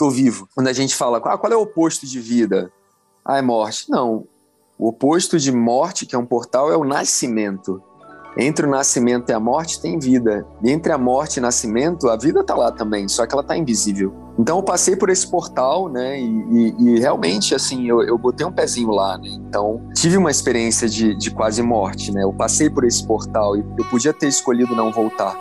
tô vivo. Quando a gente fala, ah, qual é o oposto de vida? Ah, é morte. Não. O oposto de morte, que é um portal, é o nascimento. Entre o nascimento e a morte tem vida. E entre a morte e o nascimento, a vida está lá também, só que ela está invisível. Então eu passei por esse portal, né? E, e, e realmente, assim, eu, eu, botei um pezinho lá, né? Então tive uma experiência de, de quase morte, né? Eu passei por esse portal e eu podia ter escolhido não voltar.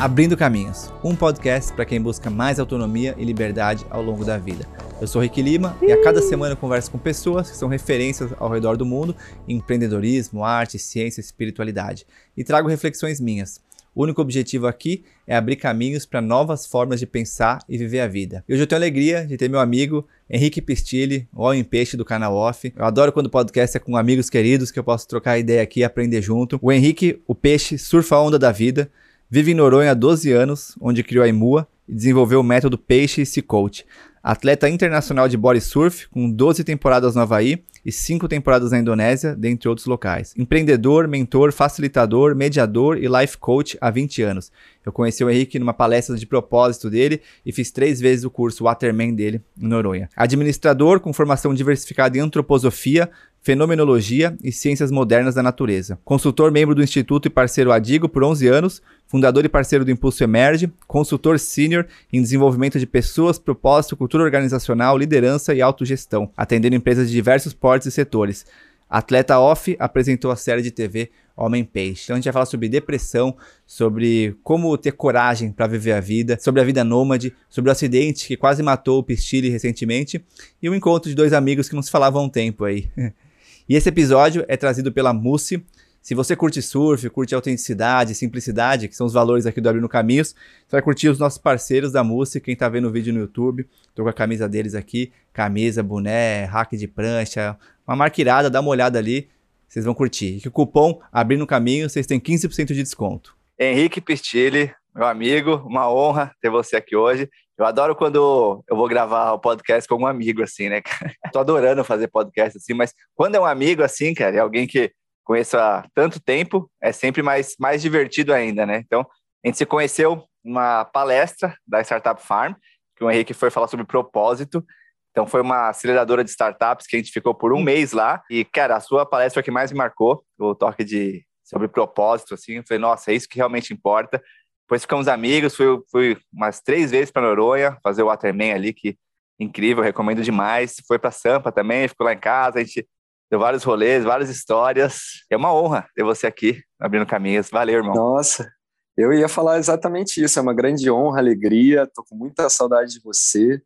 Abrindo Caminhos, um podcast para quem busca mais autonomia e liberdade ao longo da vida. Eu sou Rick Lima e a cada semana eu converso com pessoas que são referências ao redor do mundo em empreendedorismo, arte, ciência e espiritualidade e trago reflexões minhas. O único objetivo aqui é abrir caminhos para novas formas de pensar e viver a vida. E hoje eu tenho a alegria de ter meu amigo Henrique Pistilli, o All em Peixe do canal Off. Eu adoro quando o podcast é com amigos queridos que eu posso trocar ideia aqui e aprender junto. O Henrique, o peixe, surfa a onda da vida Vive em Noronha há 12 anos, onde criou a Imua e desenvolveu o método Peixe Sea Coach. Atleta internacional de body surf, com 12 temporadas no Havaí e 5 temporadas na Indonésia, dentre outros locais. Empreendedor, mentor, facilitador, mediador e life coach há 20 anos. Eu conheci o Henrique numa palestra de propósito dele e fiz três vezes o curso Waterman dele em Noronha. Administrador com formação diversificada em antroposofia, Fenomenologia e Ciências Modernas da Natureza. Consultor membro do Instituto e parceiro Adigo por 11 anos, fundador e parceiro do Impulso Emerge, consultor sênior em desenvolvimento de pessoas, propósito, cultura organizacional, liderança e autogestão, atendendo empresas de diversos portes e setores. Atleta Off apresentou a série de TV Homem Peixe. Então a gente vai falar sobre depressão, sobre como ter coragem para viver a vida, sobre a vida nômade, sobre o acidente que quase matou o Pistilli recentemente e o encontro de dois amigos que não se falavam há um tempo aí. E esse episódio é trazido pela Mussi. Se você curte surf, curte autenticidade, simplicidade, que são os valores aqui do Abrindo Caminhos, você vai curtir os nossos parceiros da Mussi, quem tá vendo o vídeo no YouTube. Tô com a camisa deles aqui, camisa, boné, rack de prancha, uma marca irada, dá uma olhada ali, vocês vão curtir. E que o cupom Abrindo Caminho, vocês têm 15% de desconto. Henrique Pistilli, meu amigo, uma honra ter você aqui hoje. Eu adoro quando eu vou gravar o podcast com um amigo, assim, né? Tô adorando fazer podcast assim, mas quando é um amigo, assim, cara, é alguém que conheço há tanto tempo, é sempre mais, mais divertido ainda, né? Então, a gente se conheceu numa palestra da Startup Farm, que o Henrique foi falar sobre propósito. Então, foi uma aceleradora de startups que a gente ficou por um mês lá. E, cara, a sua palestra que mais me marcou, o toque de sobre propósito, assim. Eu falei, nossa, é isso que realmente importa. Depois ficamos amigos, fui, fui umas três vezes para Noronha fazer o Waterman ali, que incrível, recomendo demais. Foi para Sampa também, ficou lá em casa, a gente deu vários rolês, várias histórias. É uma honra ter você aqui abrindo caminhos. Valeu, irmão. Nossa, eu ia falar exatamente isso. É uma grande honra, alegria. Tô com muita saudade de você.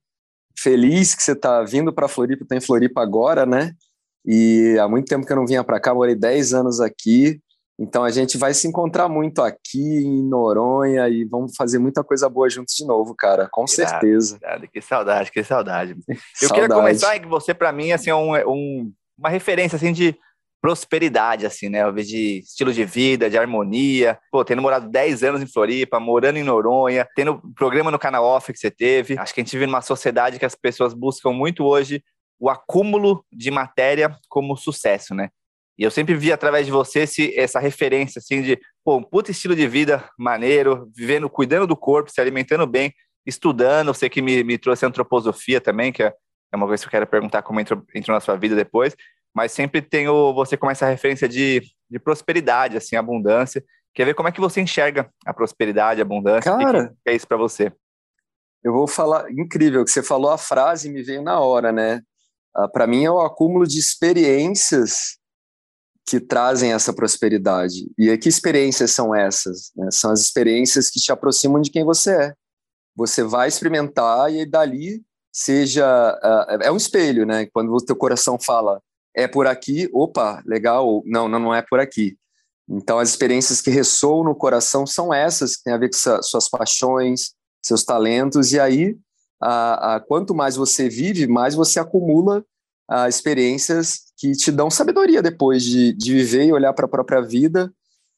Feliz que você está vindo para Floripa, Estou em Floripa agora, né? E há muito tempo que eu não vinha para cá, morei 10 anos aqui. Então a gente vai se encontrar muito aqui em Noronha e vamos fazer muita coisa boa juntos de novo, cara, com certeza. que saudade, que saudade. Eu saudade. queria começar que você para mim assim é um, um, uma referência assim de prosperidade assim, né? De estilo de vida, de harmonia. Pô, tendo morado 10 anos em Floripa, morando em Noronha, tendo programa no canal Off que você teve. Acho que a gente vive numa sociedade que as pessoas buscam muito hoje o acúmulo de matéria como sucesso, né? E eu sempre vi através de você esse, essa referência, assim, de, pô, um puta estilo de vida maneiro, vivendo, cuidando do corpo, se alimentando bem, estudando. Você que me, me trouxe antroposofia também, que é, é uma coisa que eu quero perguntar como entrou, entrou na sua vida depois. Mas sempre tenho você como essa referência de, de prosperidade, assim, abundância. Quer ver como é que você enxerga a prosperidade, a abundância? Cara, é isso para você? Eu vou falar, incrível, que você falou a frase e me veio na hora, né? Ah, para mim é o acúmulo de experiências que trazem essa prosperidade. E que experiências são essas? Né? São as experiências que te aproximam de quem você é. Você vai experimentar e dali seja uh, é um espelho, né? Quando o teu coração fala é por aqui, opa, legal, não, não, não é por aqui. Então as experiências que ressoam no coração são essas, que têm a ver com suas paixões, seus talentos e aí a, a, quanto mais você vive, mais você acumula a, experiências que te dão sabedoria depois de, de viver e olhar para a própria vida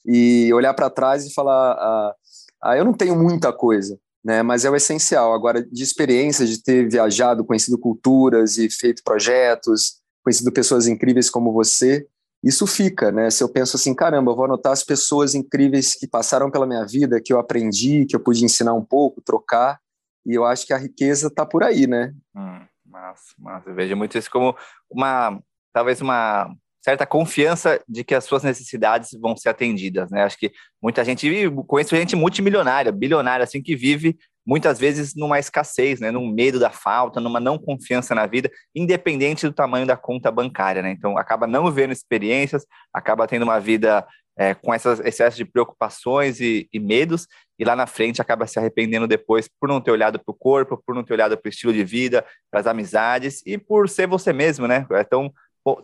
e olhar para trás e falar: ah, ah, eu não tenho muita coisa, né? Mas é o essencial. Agora, de experiência, de ter viajado, conhecido culturas e feito projetos, conhecido pessoas incríveis como você, isso fica, né? Se eu penso assim, caramba, eu vou anotar as pessoas incríveis que passaram pela minha vida, que eu aprendi, que eu pude ensinar um pouco, trocar, e eu acho que a riqueza está por aí, né? Hum, massa, massa. Eu vejo muito isso como uma, talvez uma certa confiança de que as suas necessidades vão ser atendidas, né? Acho que muita gente conheço gente multimilionária, bilionária, assim, que vive muitas vezes numa escassez, né? Num medo da falta, numa não confiança na vida, independente do tamanho da conta bancária, né? Então, acaba não vivendo experiências, acaba tendo uma vida é, com essas excesso de preocupações e, e, medos, e lá na frente acaba se arrependendo depois por não ter olhado para o corpo, por não ter olhado para o estilo de vida, para as amizades e por ser você mesmo, né? É tão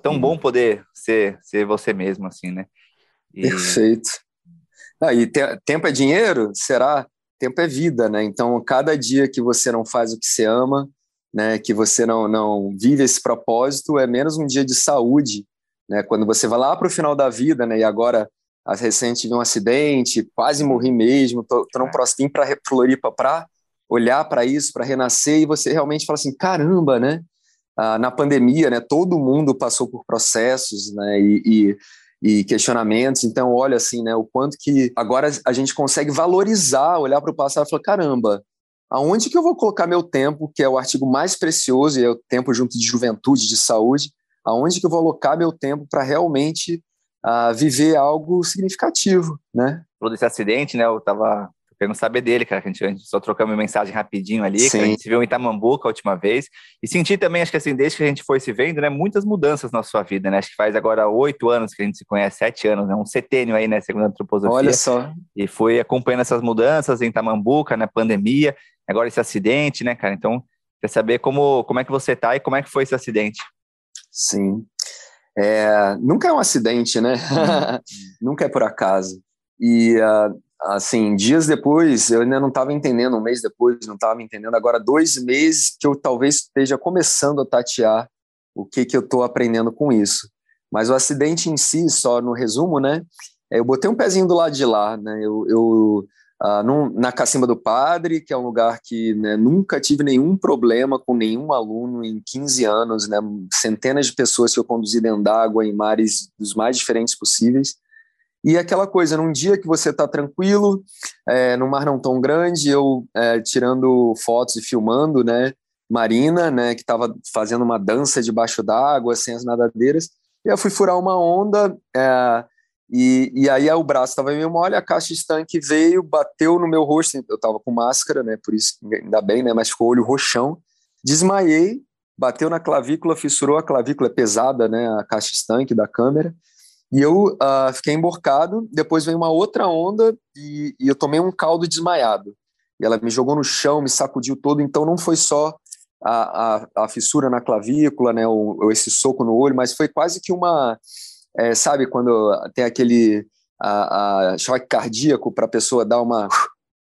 tão bom poder ser, ser você mesmo, assim, né? E... Perfeito. Ah, e te, tempo é dinheiro? Será? Tempo é vida, né? Então, cada dia que você não faz o que você ama, né, que você não, não vive esse propósito, é menos um dia de saúde, né? Quando você vai lá para o final da vida, né? E agora, recente tive um acidente, quase morri mesmo, tô, tô num é. próximo para Floripa para olhar para isso, para renascer, e você realmente fala assim, caramba, né? ah, na pandemia, né, todo mundo passou por processos né, e, e, e, questionamentos. Então, olha assim, né, o quanto que agora a gente consegue valorizar, olhar para o passado e falar: caramba, aonde que eu vou colocar meu tempo, que é o artigo mais precioso, e é o tempo junto de juventude, de saúde, aonde que eu vou alocar meu tempo para realmente uh, viver algo significativo, né? Falou desse acidente, né? Eu estava querendo saber dele, cara, que a gente, a gente só trocamos mensagem rapidinho ali, que a gente se viu em Itamambuca a última vez, e senti também, acho que assim, desde que a gente foi se vendo, né, muitas mudanças na sua vida, né, acho que faz agora oito anos que a gente se conhece, sete anos, né, um setênio aí, né, segundo a antroposofia. Olha só. E foi acompanhando essas mudanças em Itamambuca, na né, pandemia, agora esse acidente, né, cara, então, quer saber como, como é que você tá e como é que foi esse acidente? Sim. É, nunca é um acidente, né? Uhum. nunca é por acaso. E uh, assim, dias depois, eu ainda não estava entendendo, um mês depois, não estava entendendo. Agora, dois meses que eu talvez esteja começando a tatear o que, que eu estou aprendendo com isso. Mas o acidente em si, só no resumo, né? É, eu botei um pezinho do lado de lá, né? Eu, eu ah, num, na Cacimba do Padre, que é um lugar que né, nunca tive nenhum problema com nenhum aluno em 15 anos, né? Centenas de pessoas que eu conduzi dentro d'água em mares dos mais diferentes possíveis. E aquela coisa, num dia que você está tranquilo, é, no mar não tão grande, eu é, tirando fotos e filmando, né, Marina, né, que estava fazendo uma dança debaixo d'água, sem as nadadeiras, e eu fui furar uma onda, é, e, e aí o braço estava meio mole, a caixa estanque veio, bateu no meu rosto, eu estava com máscara, né, por isso ainda bem, né, mas ficou olho roxão, desmaiei, bateu na clavícula, fissurou a clavícula, é pesada, né, a caixa estanque da câmera, e eu uh, fiquei emborcado, depois veio uma outra onda e, e, eu tomei um caldo desmaiado. E ela me jogou no chão, me sacudiu todo, então não foi só a, a, a fissura na clavícula, né, ou, esse soco no olho, mas foi quase que uma, é, sabe, quando tem aquele a, a choque cardíaco para a pessoa dar uma,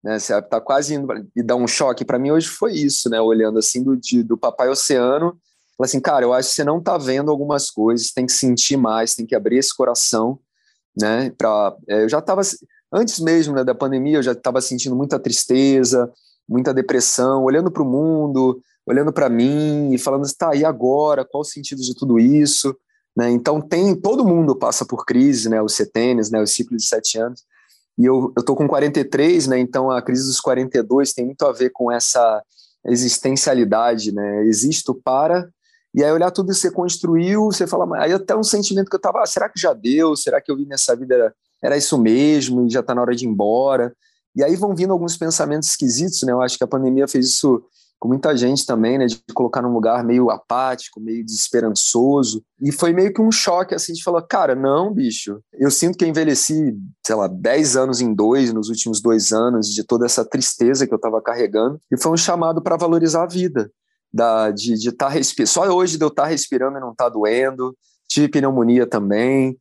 né, você está quase indo e dar um choque. Para mim hoje foi isso, né, olhando assim do, de, do papai oceano, Falei assim, cara, eu acho que você não está vendo algumas coisas, tem que sentir mais, tem que abrir esse coração, né? Pra, é, eu já estava, antes mesmo né, da pandemia, eu já estava sentindo muita tristeza, muita depressão, olhando para o mundo, olhando para mim e falando, assim, tá, e agora? Qual o sentido de tudo isso? Né? Então, tem, todo mundo passa por crise, né? Os setênios, né? Os ciclos de sete anos. E eu, eu tô com 43, né? Então, a crise dos 42 tem muito a ver com essa existencialidade, né? Existo para e aí olhar tudo que você construiu, você fala, aí até um sentimento que eu tava, ah, será que já deu? Será que eu vi nessa vida era, era isso mesmo e já está na hora de ir embora? E aí vão vindo alguns pensamentos esquisitos, né? Eu acho que a pandemia fez isso com muita gente também, né? De colocar num lugar meio apático, meio desesperançoso. E foi meio que um choque, assim, de falar, cara, não, bicho. Eu sinto que eu envelheci, sei lá, 10 anos em dois, nos últimos dois anos, de toda essa tristeza que eu estava carregando. E foi um chamado para valorizar a vida da, de estar tá respirando. Só hoje de eu estar tá respirando e não estar tá doendo. Tive pneumonia também.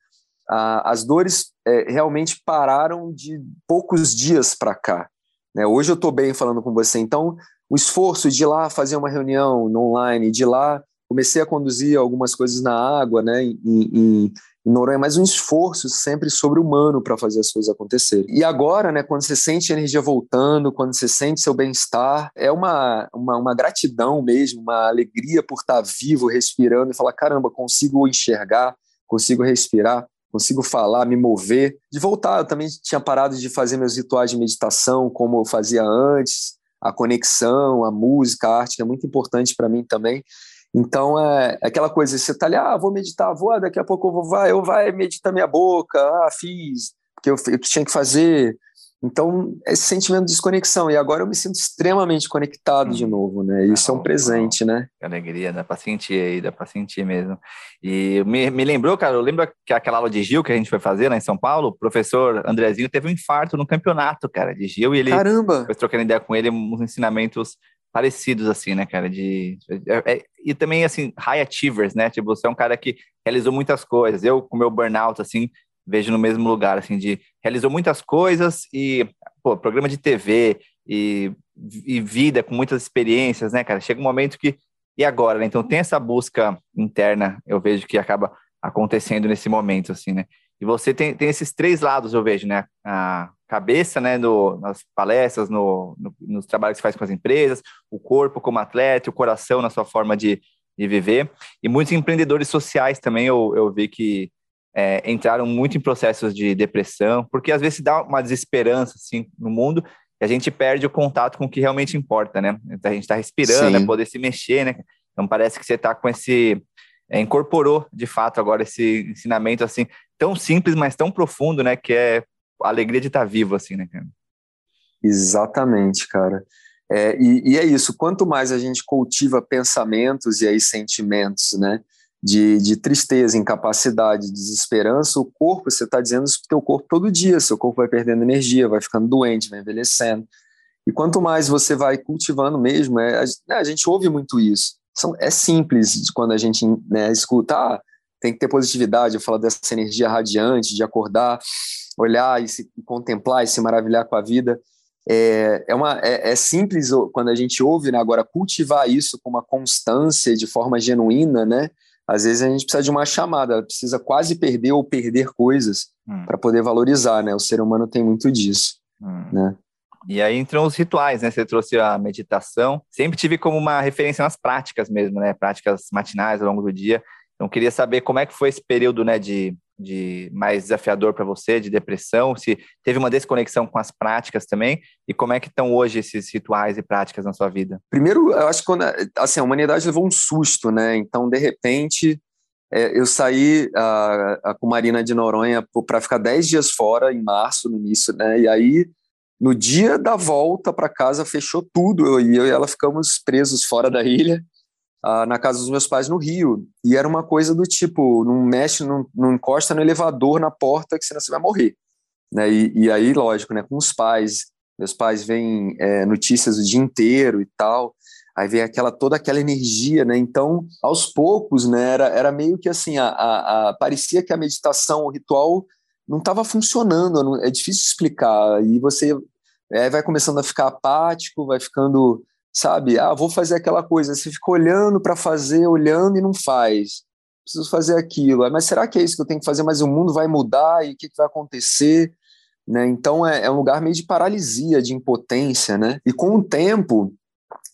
Ah, as dores é, realmente pararam de poucos dias para cá. Né? Hoje eu estou bem falando com você. Então, o esforço de ir lá fazer uma reunião online, de lá comecei a conduzir algumas coisas na água, né, em, em, Em Noronha mais um esforço sempre sobre-humano para fazer as coisas acontecerem. E agora, né, quando você sente a energia voltando, quando você sente seu bem-estar, é uma, uma, uma, gratidão mesmo, uma alegria por estar vivo, respirando e falar: caramba, consigo enxergar, consigo respirar, consigo falar, me mover. De voltar, eu também tinha parado de fazer meus rituais de meditação como eu fazia antes, a conexão, a música, a arte, que é muito importante para mim também. Então, é, é aquela coisa, você tá ali, ah, vou meditar, vou, ah, daqui a pouco eu vou, vai, eu vai meditar minha boca, ah, fiz, porque eu, eu tinha que fazer. Então, esse sentimento de desconexão. E agora eu me sinto extremamente conectado hum. de novo, né? Isso é um presente, né? Que alegria, dá pra sentir aí, dá pra sentir mesmo. E me, me lembrou, cara, eu lembro que aquela aula de Gil que a gente foi fazer lá em São Paulo, o professor Andrezinho teve um infarto no campeonato, cara, de Gil, e ele Caramba! foi trocando ideia com ele, uns ensinamentos parecidos, assim, né, cara? De, é, é, e também, assim, high achievers, né? Tipo, você é um cara que realizou muitas coisas. Eu, com meu burnout, assim, vejo no mesmo lugar, assim, de realizou muitas coisas e, pô, programa de TV e, e vida com muitas experiências, né, cara? Chega um momento que, e agora, né? Então tem essa busca interna, eu vejo que acaba acontecendo nesse momento, assim, né? E você tem, tem esses três lados, eu vejo, né? A cabeça, né, no, nas palestras, no, no, nos trabalhos que faz com as empresas, o corpo como atleta, o coração na sua forma de, de viver. E muitos empreendedores sociais também eu, eu vi que é, entraram muito em processos de depressão, porque às vezes dá uma desesperança assim, no mundo e a gente perde o contato com o que realmente importa, né? A gente está respirando, é poder se mexer, né? Então parece que você está com esse é, incorporou de fato agora esse ensinamento assim tão simples, mas tão profundo, né? Que é a alegria de estar tá vivo, assim, né, cara? Exatamente, cara. É, e, e, é isso. Quanto mais a gente cultiva pensamentos e aí sentimentos, né? De, de tristeza, incapacidade, desesperança, o corpo, você está dizendo isso para o teu corpo todo dia, seu corpo vai perdendo energia, vai ficando doente, vai envelhecendo. E quanto mais você vai cultivando mesmo, é, a, né, a gente ouve muito isso. São, é simples quando a gente né, escuta, ah, tem que ter positividade, eu falo dessa energia radiante, de acordar, olhar e se contemplar e se maravilhar com a vida. É, é, uma, é, é simples quando a gente ouve, né, agora cultivar isso com uma constância de forma genuína, né? Às vezes a gente precisa de uma chamada, precisa quase perder ou perder coisas hum. para poder valorizar, né? O ser humano tem muito disso, hum. né? E aí entram os rituais, né? Você trouxe a meditação. Sempre tive como uma referência nas práticas mesmo, né? Práticas matinais ao longo do dia. Então queria saber como é que foi esse período, né, de, de mais desafiador para você, de depressão, se teve uma desconexão com as práticas também, e como é que estão hoje esses rituais e práticas na sua vida? Primeiro, eu acho que quando, assim, a humanidade levou um susto, né? Então, de repente, é, eu saí a, com Marina de Noronha para ficar 10 dias fora, em março, no início, né? E aí no dia da volta para casa, fechou tudo. Eu, eu e ela ficamos presos fora da ilha, uh, na casa dos meus pais no Rio. E era uma coisa do tipo: não mexe, não, não encosta no elevador, na porta, que senão você vai morrer. Né? E, e aí, lógico, né, com os pais, meus pais veem é, notícias o dia inteiro e tal. Aí vem aquela toda aquela energia, né? Então, aos poucos, né? Era, era meio que assim, a, a, a parecia que a meditação, o ritual, não estava funcionando. Não, é difícil explicar. E você é, vai começando a ficar apático, vai ficando, sabe, ah, vou fazer aquela coisa. Você fica olhando para fazer, olhando e não faz. Preciso fazer aquilo. Mas será que é isso que eu tenho que fazer? Mas o mundo vai mudar e o que, que vai acontecer? Né? Então é, é, um lugar meio de paralisia, de impotência, né? E com o tempo,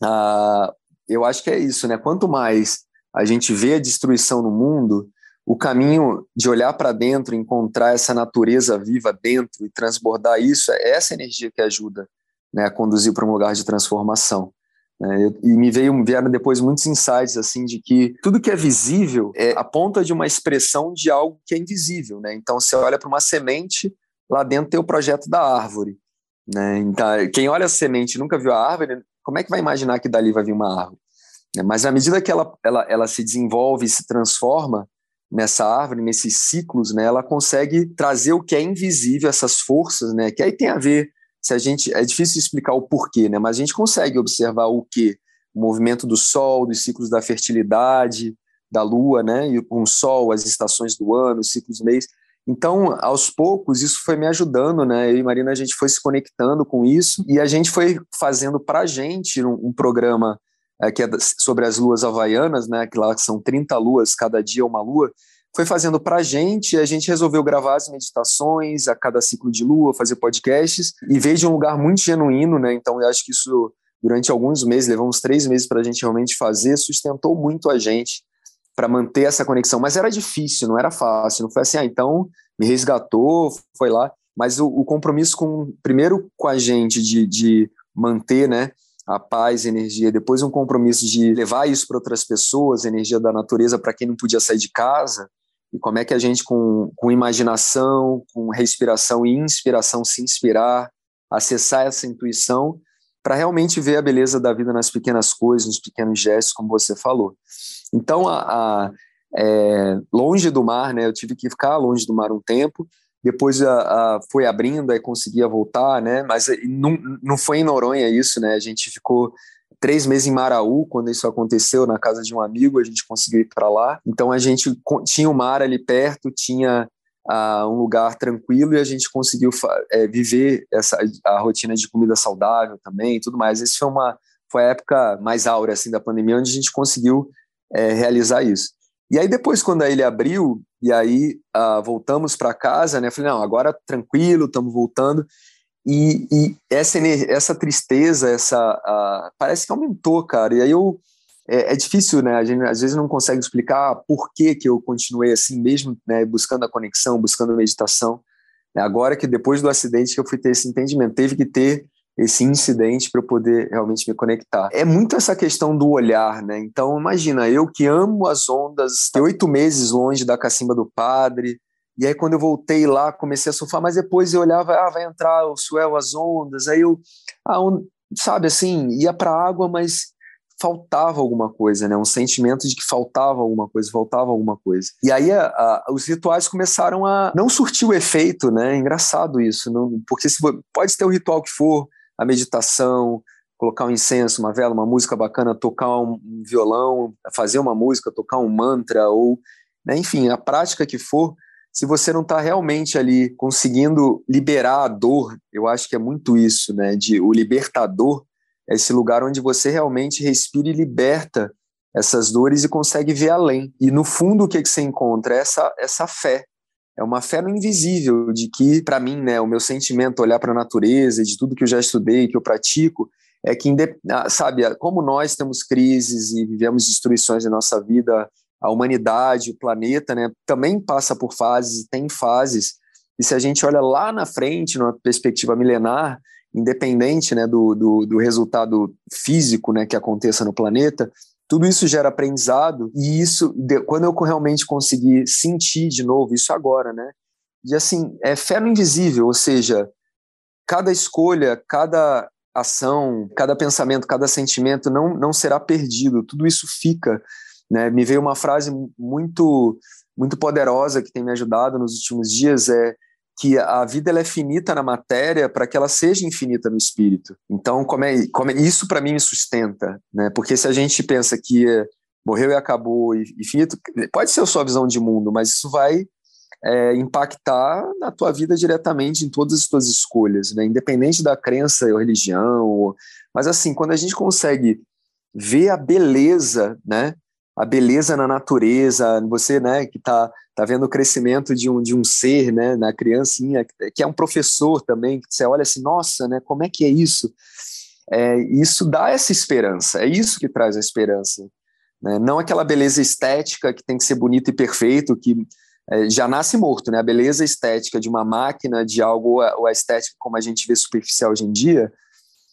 ah, eu acho que é isso, né? Quanto mais a gente vê a destruição no mundo, o caminho de olhar para dentro, encontrar essa natureza viva dentro e transbordar isso, é essa energia que ajuda né, a conduzir para um lugar de transformação. Né? E me veio, vieram depois muitos insights assim de que tudo que é visível é a ponta de uma expressão de algo que é invisível. Né? Então, você olha para uma semente, lá dentro tem o projeto da árvore. Né? Então, quem olha a semente e nunca viu a árvore, como é que vai imaginar que dali vai vir uma árvore? Né? Mas à medida que ela, ela, ela se desenvolve e se transforma, nessa árvore, nesses ciclos, né, ela consegue trazer o que é invisível, essas forças, né, que aí tem a ver, se a gente, é difícil explicar o porquê, né, mas a gente consegue observar o que? O movimento do sol, dos ciclos da fertilidade, da lua, né, e com o sol, as estações do ano, os ciclos mês. Então, aos poucos, isso foi me ajudando, né? Eu e Marina, a gente foi se conectando com isso e a gente foi fazendo para a gente um, um programa é, que é sobre as luas havaianas, né, que lá são 30 luas, cada dia uma lua, foi fazendo para a gente, a gente resolveu gravar as meditações a cada ciclo de lua, fazer podcasts, e veio de um lugar muito genuíno, né? Então eu acho que isso, durante alguns meses, levou uns três meses para a gente realmente fazer, sustentou muito a gente para manter essa conexão. Mas era difícil, não era fácil. Não foi assim, ah, então me resgatou, foi lá. Mas o, o compromisso com, primeiro com a gente de, de manter, né? A paz, energia, depois um compromisso de levar isso para outras pessoas, energia da natureza para quem não podia sair de casa, e como é que a gente, com, com imaginação, com respiração e inspiração, se inspirar, acessar essa intuição, para realmente ver a beleza da vida nas pequenas coisas, nos pequenos gestos, como você falou. Então, a, a é, longe do mar, né, eu tive que ficar longe do mar um tempo, depois a, a, foi abrindo, aí conseguia voltar, né, mas não, não foi em Noronha isso, né, a gente ficou três meses em Maraú, quando isso aconteceu, na casa de um amigo, a gente conseguiu ir para lá. Então a gente tinha o mar ali perto, tinha um lugar tranquilo e a gente conseguiu é, viver essa, a rotina de comida saudável também e tudo mais. Esse foi uma foi a época mais áurea assim da pandemia onde a gente conseguiu é, realizar isso. E aí depois quando ilha abriu e aí uh, voltamos para casa, né? Falei não, agora tranquilo, estamos voltando. E, e essa, essa tristeza, essa parece que aumentou, cara. E aí eu é, é, difícil, né? A gente às vezes não consegue explicar por que, que eu continuei assim mesmo, né? Buscando a conexão, buscando a meditação. Né? Agora que depois do acidente que eu fui ter esse entendimento, teve que ter esse incidente para eu poder realmente me conectar. É muito essa questão do olhar, né? Então imagina eu que amo as ondas, oito meses longe da cacimba do padre, e aí, quando eu voltei lá, comecei a surfar, mas depois eu olhava, ah, vai entrar o swell, as ondas. Aí eu, ah, sabe assim, ia para a água, mas faltava alguma coisa, né? Um sentimento de que faltava alguma coisa, faltava alguma coisa. E aí a, a, os rituais começaram a não surtir o efeito, né? engraçado isso, não, porque se pode ter o ritual que for, a meditação, colocar um incenso, uma vela, uma música bacana, tocar um, violão, fazer uma música, tocar um mantra ou, né? enfim, a prática que for, se você não está realmente ali conseguindo liberar a dor, eu acho que é muito isso, né? De o libertador é esse lugar onde você realmente respira e liberta essas dores e consegue ver além. E no fundo o que, que você encontra? Essa, essa fé. É uma fé no invisível, de que, para mim, né, o meu sentimento, olhar para a natureza, de tudo que eu já estudei, que eu pratico, é que, ah, sabe, como nós temos crises e vivemos destruições em nossa vida a humanidade, o planeta, né, também passa por fases, tem fases, e se a gente olha lá na frente, numa perspectiva milenar, independente né, do, do, do resultado físico né, que aconteça no planeta, tudo isso gera aprendizado, e isso, quando eu realmente conseguir sentir de novo, isso agora, né, e assim, é fé no invisível, ou seja, cada escolha, cada ação, cada pensamento, cada sentimento não, não será perdido, tudo isso fica né? Me veio uma frase muito muito poderosa que tem me ajudado nos últimos dias é que a vida ela é finita na matéria para que ela seja infinita no espírito. Então, como é, como é isso para mim me sustenta, né? Porque se a gente pensa que morreu e acabou e infinito, pode ser a sua visão de mundo, mas isso vai é, impactar na tua vida diretamente em todas as tuas escolhas, né? Independente da crença ou religião, ou, mas assim, quando a gente consegue ver a beleza, né? A beleza na natureza, você, né, que está tá vendo o crescimento de um, de um ser, né, na criancinha, que é um professor também, que você olha assim, nossa, né, como é que é isso? É, isso dá essa esperança, é isso que traz a esperança. Né? Não aquela beleza estética que tem que ser bonito e perfeito, que é, já nasce morto, né? A beleza estética de uma máquina, de algo, ou a estética como a gente vê superficial hoje em dia,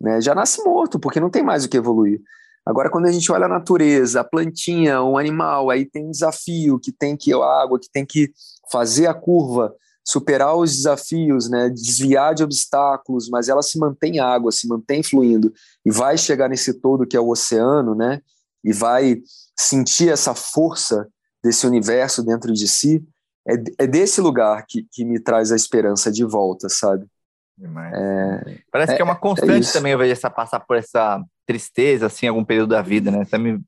né, já nasce morto, porque não tem mais o que evoluir. Agora, quando a gente olha a natureza, a plantinha, um animal, aí tem um desafio que tem que a água, que tem que fazer a curva, superar os desafios, né, desviar de obstáculos, mas ela se mantém água, se mantém fluindo e vai chegar nesse todo que é o oceano, né, e vai sentir essa força desse universo dentro de si. É, é desse lugar que, que me traz a esperança de volta, sabe? É, Parece é, que é uma é constante é também, eu vejo essa passar por essa tristeza, assim, em algum período da vida, né? Também,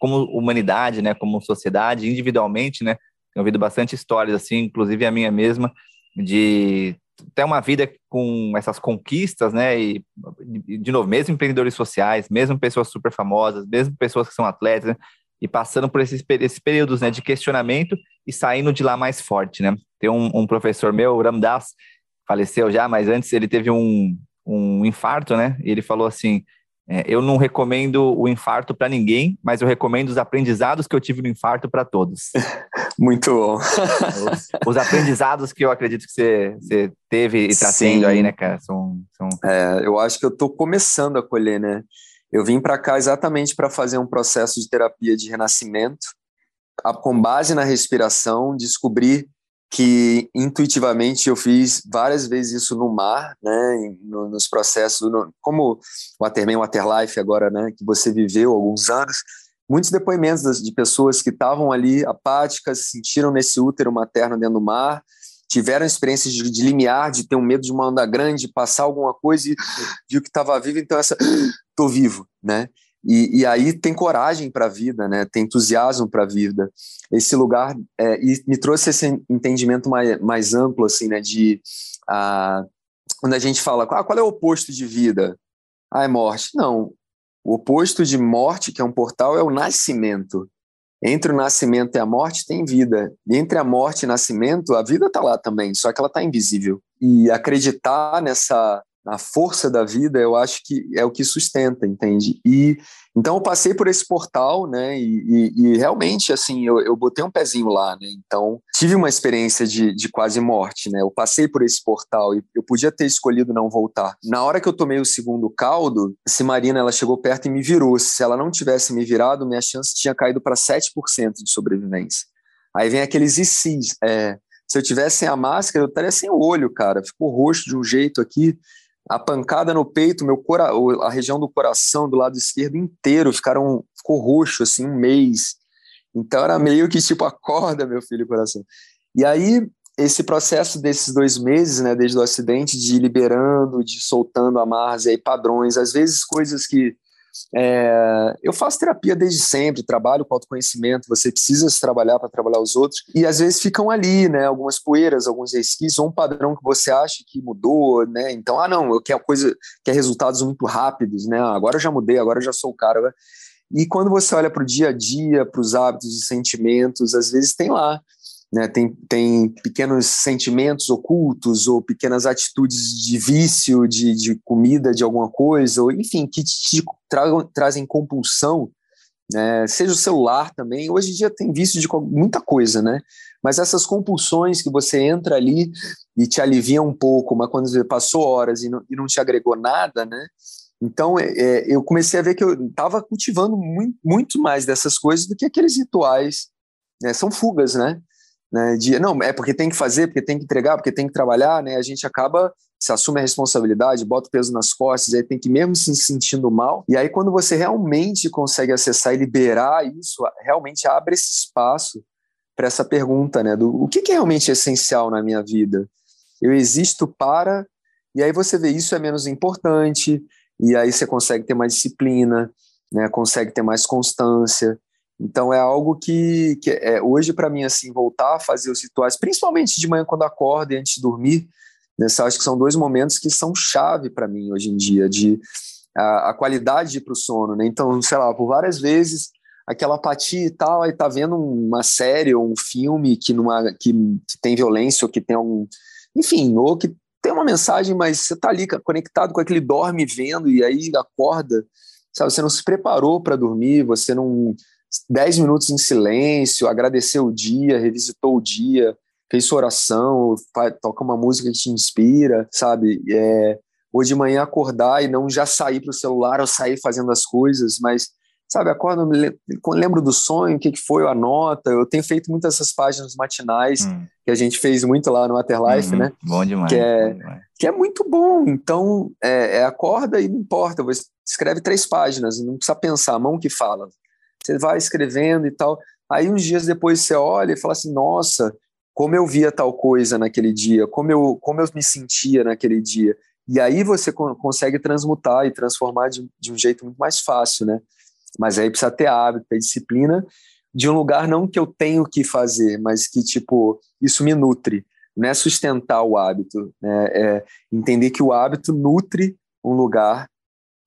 como humanidade, né? Como sociedade, individualmente, né? Tenho ouvido bastante histórias, assim, inclusive a minha mesma, de ter uma vida com essas conquistas, né? E, de novo, mesmo empreendedores sociais, mesmo pessoas super famosas, mesmo pessoas que são atletas, né? e passando por esses, esses períodos né, de questionamento e saindo de lá mais forte, né? Tem um, um professor meu, o Ramdas, faleceu já, mas antes ele teve um, um infarto, né? E ele falou assim: é, eu não recomendo o infarto para ninguém, mas eu recomendo os aprendizados que eu tive no infarto para todos. Muito bom. Os, os, aprendizados que eu acredito que você, você teve e está tendo aí, né, cara? São, são... É, eu acho que eu estou começando a colher, né? Eu vim para cá exatamente para fazer um processo de terapia de renascimento, com base na respiração, descobrir que intuitivamente eu fiz várias vezes isso no mar, né, nos processos, no, como o Waterman, Waterlife agora, né, que você viveu alguns anos, muitos depoimentos de pessoas que estavam ali apáticas, sentiram nesse útero materno dentro do mar, tiveram experiências de, de limiar, de ter um medo de uma onda grande, passar alguma coisa e viu que estava vivo, então essa, tô vivo, né? E, e aí tem coragem para a vida, né? Tem entusiasmo para a vida. Esse lugar é, e me trouxe esse entendimento mais, mais amplo, assim, né? De a, quando a gente fala, ah, qual é o oposto de vida? Ah, é morte. Não. O oposto de morte, que é um portal, é o nascimento. Entre o nascimento e a morte tem vida. E entre a morte e o nascimento, a vida está lá também, só que ela está invisível. E acreditar nessa a força da vida, eu acho que é o que sustenta, entende? E então eu passei por esse portal, né? E, e, e realmente, assim, eu, eu, botei um pezinho lá, né? Então tive uma experiência de, de quase morte, né? Eu passei por esse portal e eu podia ter escolhido não voltar. Na hora que eu tomei o segundo caldo, se Marina ela chegou perto e me virou. Se ela não tivesse me virado, minha chance tinha caído para 7% de sobrevivência. Aí vem aqueles ICs. É, se eu tivesse sem a máscara, eu estaria sem o olho, cara. Ficou roxo de um jeito aqui a pancada no peito, meu cora a região do coração do lado esquerdo inteiro ficaram ficou roxo assim um mês. Então era meio que tipo acorda, meu filho, coração. E aí esse processo desses dois meses, né, desde o acidente, de liberando, de soltando amarras e aí padrões, às vezes coisas que é, eu faço terapia desde sempre, trabalho com autoconhecimento, você precisa se trabalhar para trabalhar os outros, e às vezes ficam ali, né, algumas poeiras, alguns resquícios, ou um padrão que você acha que mudou, né, então, ah não, eu quero coisa, quer resultados muito rápidos, né, ah, agora eu já mudei, agora eu já sou o cara, e quando você olha para o dia a dia, para os hábitos e sentimentos, às vezes tem lá né? Tem, tem pequenos sentimentos ocultos ou pequenas atitudes de vício, de, de comida, de alguma coisa, ou enfim, que te tragam, trazem compulsão, né? seja o celular também. Hoje em dia tem vício de muita coisa, né? Mas essas compulsões que você entra ali e te alivia um pouco, mas quando você passou horas e não, e não te agregou nada, né? Então, é, é eu comecei a ver que eu estava cultivando muito, muito mais dessas coisas do que aqueles rituais. Né? São fugas, né? Né, de não, é porque tem que fazer, porque tem que entregar, porque tem que trabalhar, né? A gente acaba se assume a responsabilidade, bota o peso nas costas, aí tem que mesmo se sentindo mal. E aí quando você realmente consegue acessar e liberar isso, realmente abre esse espaço para essa pergunta, né, do o que, que é realmente essencial na minha vida? Eu existo para e aí você vê isso é menos importante e aí você consegue ter mais disciplina, né, consegue ter mais constância. Então é algo que, que é, hoje para mim assim voltar a fazer os rituais, principalmente de manhã quando acordo e antes de dormir, né, acho que são dois momentos que são chave para mim hoje em dia de a, a qualidade para o sono, né? Então sei lá por várias vezes aquela apatia e tal, aí tá vendo uma série ou um filme que numa que, que tem violência ou que tem algum, enfim, ou que tem uma mensagem, mas você tá ali conectado com aquele dorme vendo e aí acorda, sabe? Você não se preparou para dormir, você não dez minutos em silêncio, agradeceu o dia, revisitou o dia, fez sua oração, toca uma música que te inspira, sabe? É, ou de manhã acordar e não já sair para o celular ou sair fazendo as coisas, mas, sabe, acordo, lembro do sonho, o que, que foi, a nota. Eu tenho feito muitas essas páginas matinais hum. que a gente fez muito lá no Afterlife, uhum. né? Bom demais. Que é, bom demais. Que é muito bom. Então, é, é, acorda e não importa, você escreve três páginas, não precisa pensar, a mão que fala. Você vai escrevendo e tal. Aí uns dias depois você olha e fala assim: nossa, como eu via tal coisa naquele dia, como eu, como eu me sentia naquele dia. E aí você consegue transmutar e transformar de, de um jeito muito mais fácil, né? Mas aí precisa ter hábito, ter disciplina de um lugar não que eu tenho que fazer, mas que, tipo, isso me nutre. Não é sustentar o hábito, né? é entender que o hábito nutre um lugar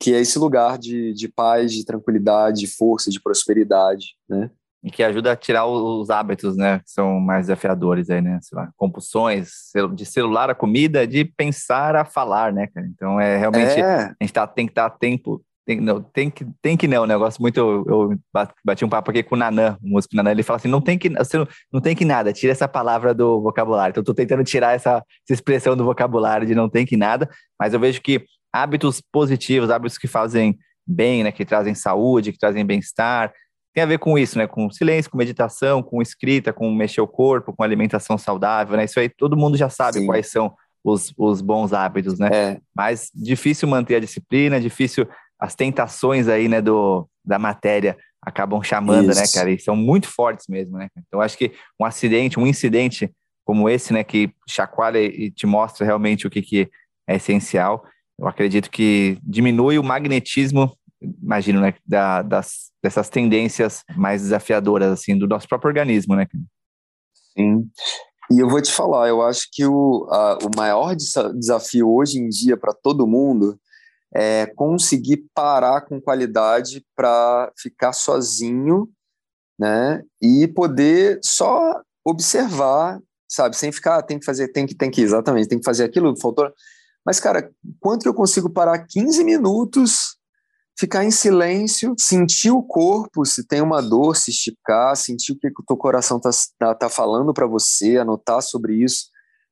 que é esse lugar de, de paz, de tranquilidade, de força, de prosperidade, né? e que ajuda a tirar os hábitos, né, que são mais desafiadores aí, né, sei lá, compulsões, de celular a comida, de pensar a falar, né, cara? Então é realmente é. a gente tá, tem que estar tempo tem, não, tem que tem que não, negócio muito eu, eu bati um papo aqui com o Nanã, o músico Nanã, ele fala assim, não tem que você não, não tem que nada, tira essa palavra do vocabulário. Então eu tô tentando tirar essa, essa expressão do vocabulário de não tem que nada, mas eu vejo que hábitos positivos, hábitos que fazem bem, né, que trazem saúde, que trazem bem-estar, tem a ver com isso, né? Com silêncio, com meditação, com escrita, com mexer o corpo, com alimentação saudável, né? Isso aí todo mundo já sabe Sim. quais são os, os bons hábitos, né? É. Mas difícil manter a disciplina, difícil as tentações aí, né, do, da matéria acabam chamando, né, isso. né, cara? E são muito fortes mesmo, né? Então acho que um acidente, um incidente como esse, né, que chacoalha e te mostra realmente o que, que é essencial, eu acredito que diminui o magnetismo imagino, né, da, das, dessas tendências mais desafiadoras, assim, do nosso próprio organismo, né? Sim. E eu vou te falar, eu acho que o, a, o maior desafio hoje em dia para todo mundo é conseguir parar com qualidade para ficar sozinho, né? E poder só observar, sabe? Sem ficar, ah, tem que fazer, tem que, tem que, exatamente, tem que fazer aquilo, faltou. Mas, cara, quanto que eu consigo parar 15 minutos ficar em silêncio, sentir o corpo, se tem uma dor, se esticar, sentir o que o teu coração está tá, tá falando para você, anotar sobre isso,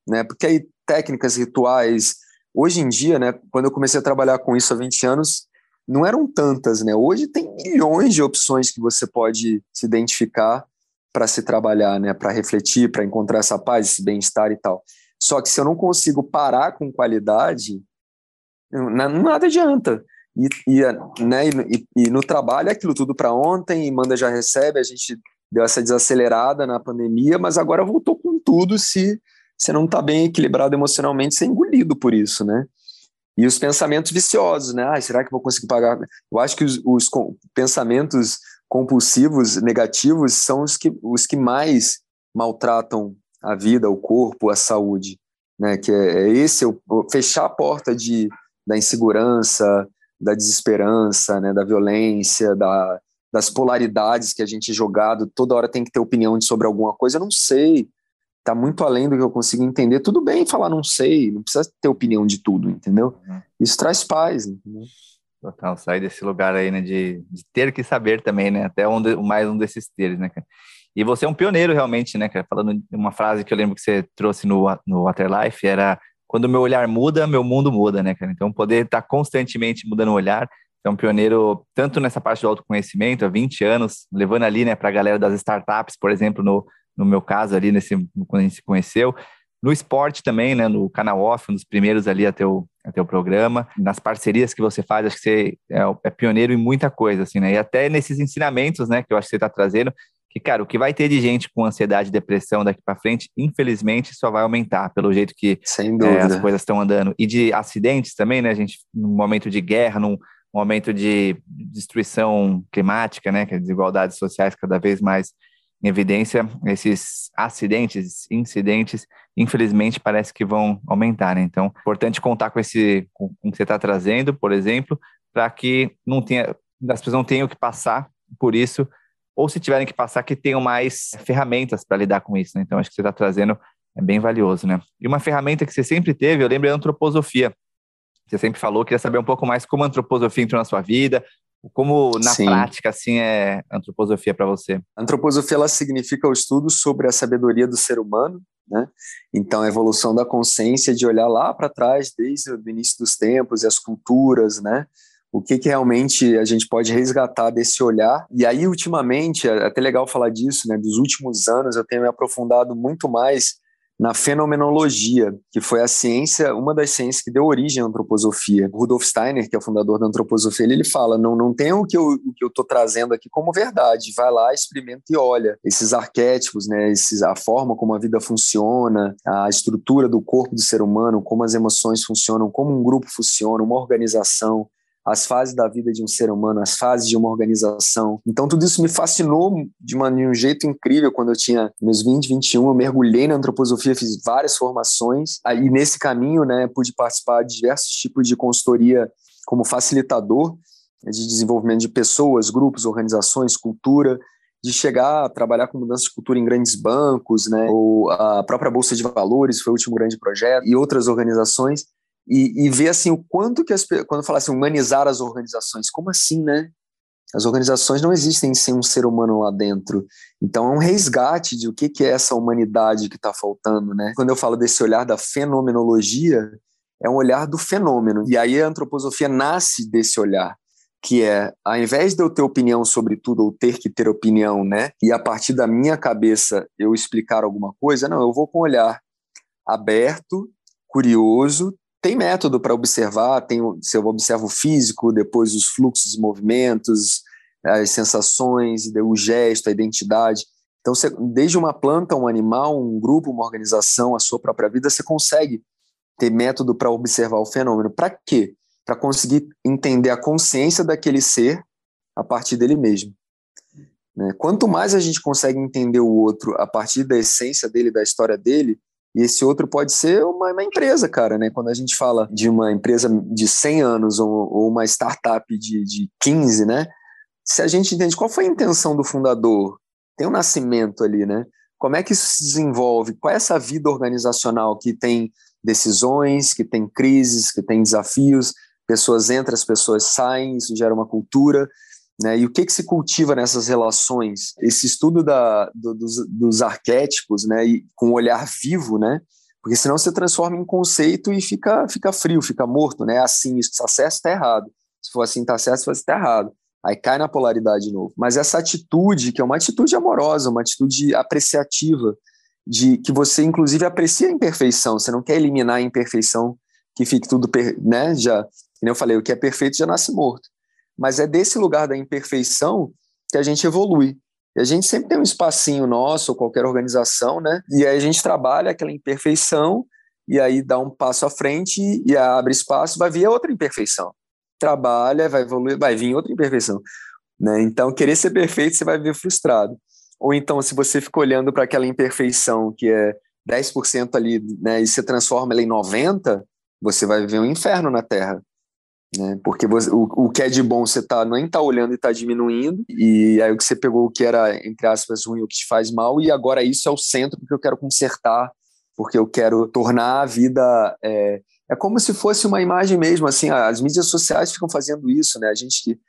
né? Porque aí técnicas, rituais, hoje em dia, né, quando eu comecei a trabalhar com isso há 20 anos, não eram tantas, né? Hoje tem milhões de opções que você pode se identificar para se trabalhar, né, para refletir, para encontrar essa paz, esse bem-estar e tal. Só que se eu não consigo parar com qualidade, nada adianta. E, e, né, e, e no trabalho é aquilo tudo para ontem, e manda já recebe, a gente deu essa desacelerada na pandemia, mas agora voltou com tudo se você não está bem equilibrado emocionalmente, você é engolido por isso, né? E os pensamentos viciosos, né? Ah, será que vou conseguir pagar? Eu acho que os, os pensamentos compulsivos, negativos, são os que, os que mais maltratam a vida, o corpo, a saúde, né? Que é, é esse, o, fechar a porta de, da insegurança, da desesperança, né, da violência, da, das polaridades que a gente é jogado, toda hora tem que ter opinião sobre alguma coisa, eu não sei, tá muito além do que eu consigo entender, tudo bem falar não sei, não precisa ter opinião de tudo, entendeu? Uhum. Isso traz paz, entendeu? Total, sair desse lugar aí, né, de, de ter que saber também, né, até um de, mais um desses teres, né, cara? E você é um pioneiro realmente, né? Falando uma frase que eu lembro que você trouxe no, no Waterlife, era quando meu olhar muda, meu mundo muda, né, cara? Então, poder estar tá constantemente mudando o olhar, é um pioneiro tanto nessa parte do autoconhecimento, há 20 anos, levando ali, né, para a galera das startups, por exemplo, no, no meu caso ali, nesse, quando a gente se conheceu, no esporte também, né, no canal off, um dos primeiros ali até o, até o programa, nas parcerias que você faz, acho que você é, é pioneiro em muita coisa, assim, né, e até nesses ensinamentos, né, que eu acho que você está trazendo, que, cara, o que vai ter de gente com ansiedade e depressão daqui para frente, infelizmente, só vai aumentar, pelo jeito que é, as coisas estão andando. E de acidentes também, né, gente, num momento de guerra, num momento de destruição climática, né, que as desigualdades sociais cada vez mais em evidência, esses acidentes, incidentes, infelizmente, parece que vão aumentar, né? Então, importante contar com esse, com, com o que você está trazendo, por exemplo, para que não tenha, as pessoas não tenham que passar por isso ou se tiverem que passar, que tenham mais ferramentas para lidar com isso. Né? Então, acho que você está trazendo é bem valioso, né? E uma ferramenta que você sempre teve, eu lembro, é a antroposofia. Você sempre falou, queria saber um pouco mais como a antroposofia entrou na sua vida, como na Sim. prática assim é antroposofia para você. Antroposofia ela significa o estudo sobre a sabedoria do ser humano, né? Então a evolução da consciência de olhar lá para trás desde o início dos tempos e as culturas, né? O que, que realmente a gente pode resgatar desse olhar. E aí, ultimamente, é até legal falar disso, né? Dos últimos anos, eu tenho me aprofundado muito mais na fenomenologia, que foi a ciência, uma das ciências que deu origem à antroposofia. Rudolf Steiner, que é o fundador da antroposofia, ele, ele fala: não, não tem o que eu estou trazendo aqui como verdade, vai lá, experimenta e olha. Esses arquétipos, né, esses, a forma como a vida funciona, a estrutura do corpo do ser humano, como as emoções funcionam, como um grupo funciona, uma organização as fases da vida de um ser humano, as fases de uma organização. Então, tudo isso me fascinou de, uma, de um jeito incrível quando eu tinha meus 20, 21. Eu mergulhei na antroposofia, fiz várias formações. Aí, nesse caminho, né, pude participar de diversos tipos de consultoria como facilitador de desenvolvimento de pessoas, grupos, organizações, cultura. de chegar a trabalhar com mudança de cultura em grandes bancos, né? Ou a própria Bolsa de Valores foi o último grande projeto, e outras organizações, e, e ver assim o quanto que as quando fala assim, humanizar as organizações, como assim, né? As organizações não existem sem um ser humano lá dentro. Então é um resgate de o que, que é essa humanidade que está faltando, né? Quando eu falo desse olhar da fenomenologia, é um olhar do fenômeno. E aí a antroposofia nasce desse olhar, que é, ao invés de eu ter opinião sobre tudo, ou ter que ter opinião, né? E a partir da minha cabeça eu explicar alguma coisa, não, eu vou com um olhar aberto, curioso, tem método para observar, tem, se eu observo o físico, depois os fluxos de movimentos, as sensações, o gesto, a identidade. Então, você, desde uma planta, um animal, um grupo, uma organização, a sua própria vida, você consegue ter método para observar o fenômeno. Para quê? Para conseguir entender a consciência daquele ser a partir dele mesmo. Né? Quanto mais a gente consegue entender o outro a partir da essência dele, da história dele, e esse outro pode ser uma, uma, empresa, cara, né? Quando a gente fala de uma empresa de 100 anos ou, ou, uma startup de, de 15, né? Se a gente entende qual foi a intenção do fundador, tem um nascimento ali, né? Como é que isso se desenvolve? Qual é essa vida organizacional que tem decisões, que tem crises, que tem desafios, pessoas entram, as pessoas saem, isso gera uma cultura. Né? E o que, que se cultiva nessas relações? Esse estudo da, do, dos, dos, arquétipos, né? E com um olhar vivo, né? Porque senão você transforma em conceito e fica, fica frio, fica morto, né? Assim, isso está certo, está errado. Se for assim, está certo, se for assim, está errado. Aí cai na polaridade de novo. Mas essa atitude, que é uma atitude amorosa, uma atitude apreciativa, de que você, inclusive, aprecia a imperfeição, você não quer eliminar a imperfeição, que fique tudo, né? Já, como eu falei, o que é perfeito já nasce morto mas é desse lugar da imperfeição que a gente evolui. E a gente sempre tem um espacinho nosso, ou qualquer organização, né? E aí a gente trabalha aquela imperfeição, e aí dá um passo à frente e abre espaço, vai vir outra imperfeição. Trabalha, vai evoluir, vai vir outra imperfeição. Né? Então, querer ser perfeito, você vai ver frustrado. Ou então, se você fica olhando para aquela imperfeição que é 10% ali, né, e você transforma ela em 90%, você vai ver um inferno na Terra né? Porque você, o, o que é de bom você tá, nem tá olhando e tá diminuindo, e aí o que você pegou o que era, entre aspas, ruim, o que te faz mal, e agora isso é o centro porque eu quero consertar, porque eu quero tornar a vida. É, é como se fosse uma imagem mesmo, assim, as mídias sociais ficam fazendo isso, né? A gente que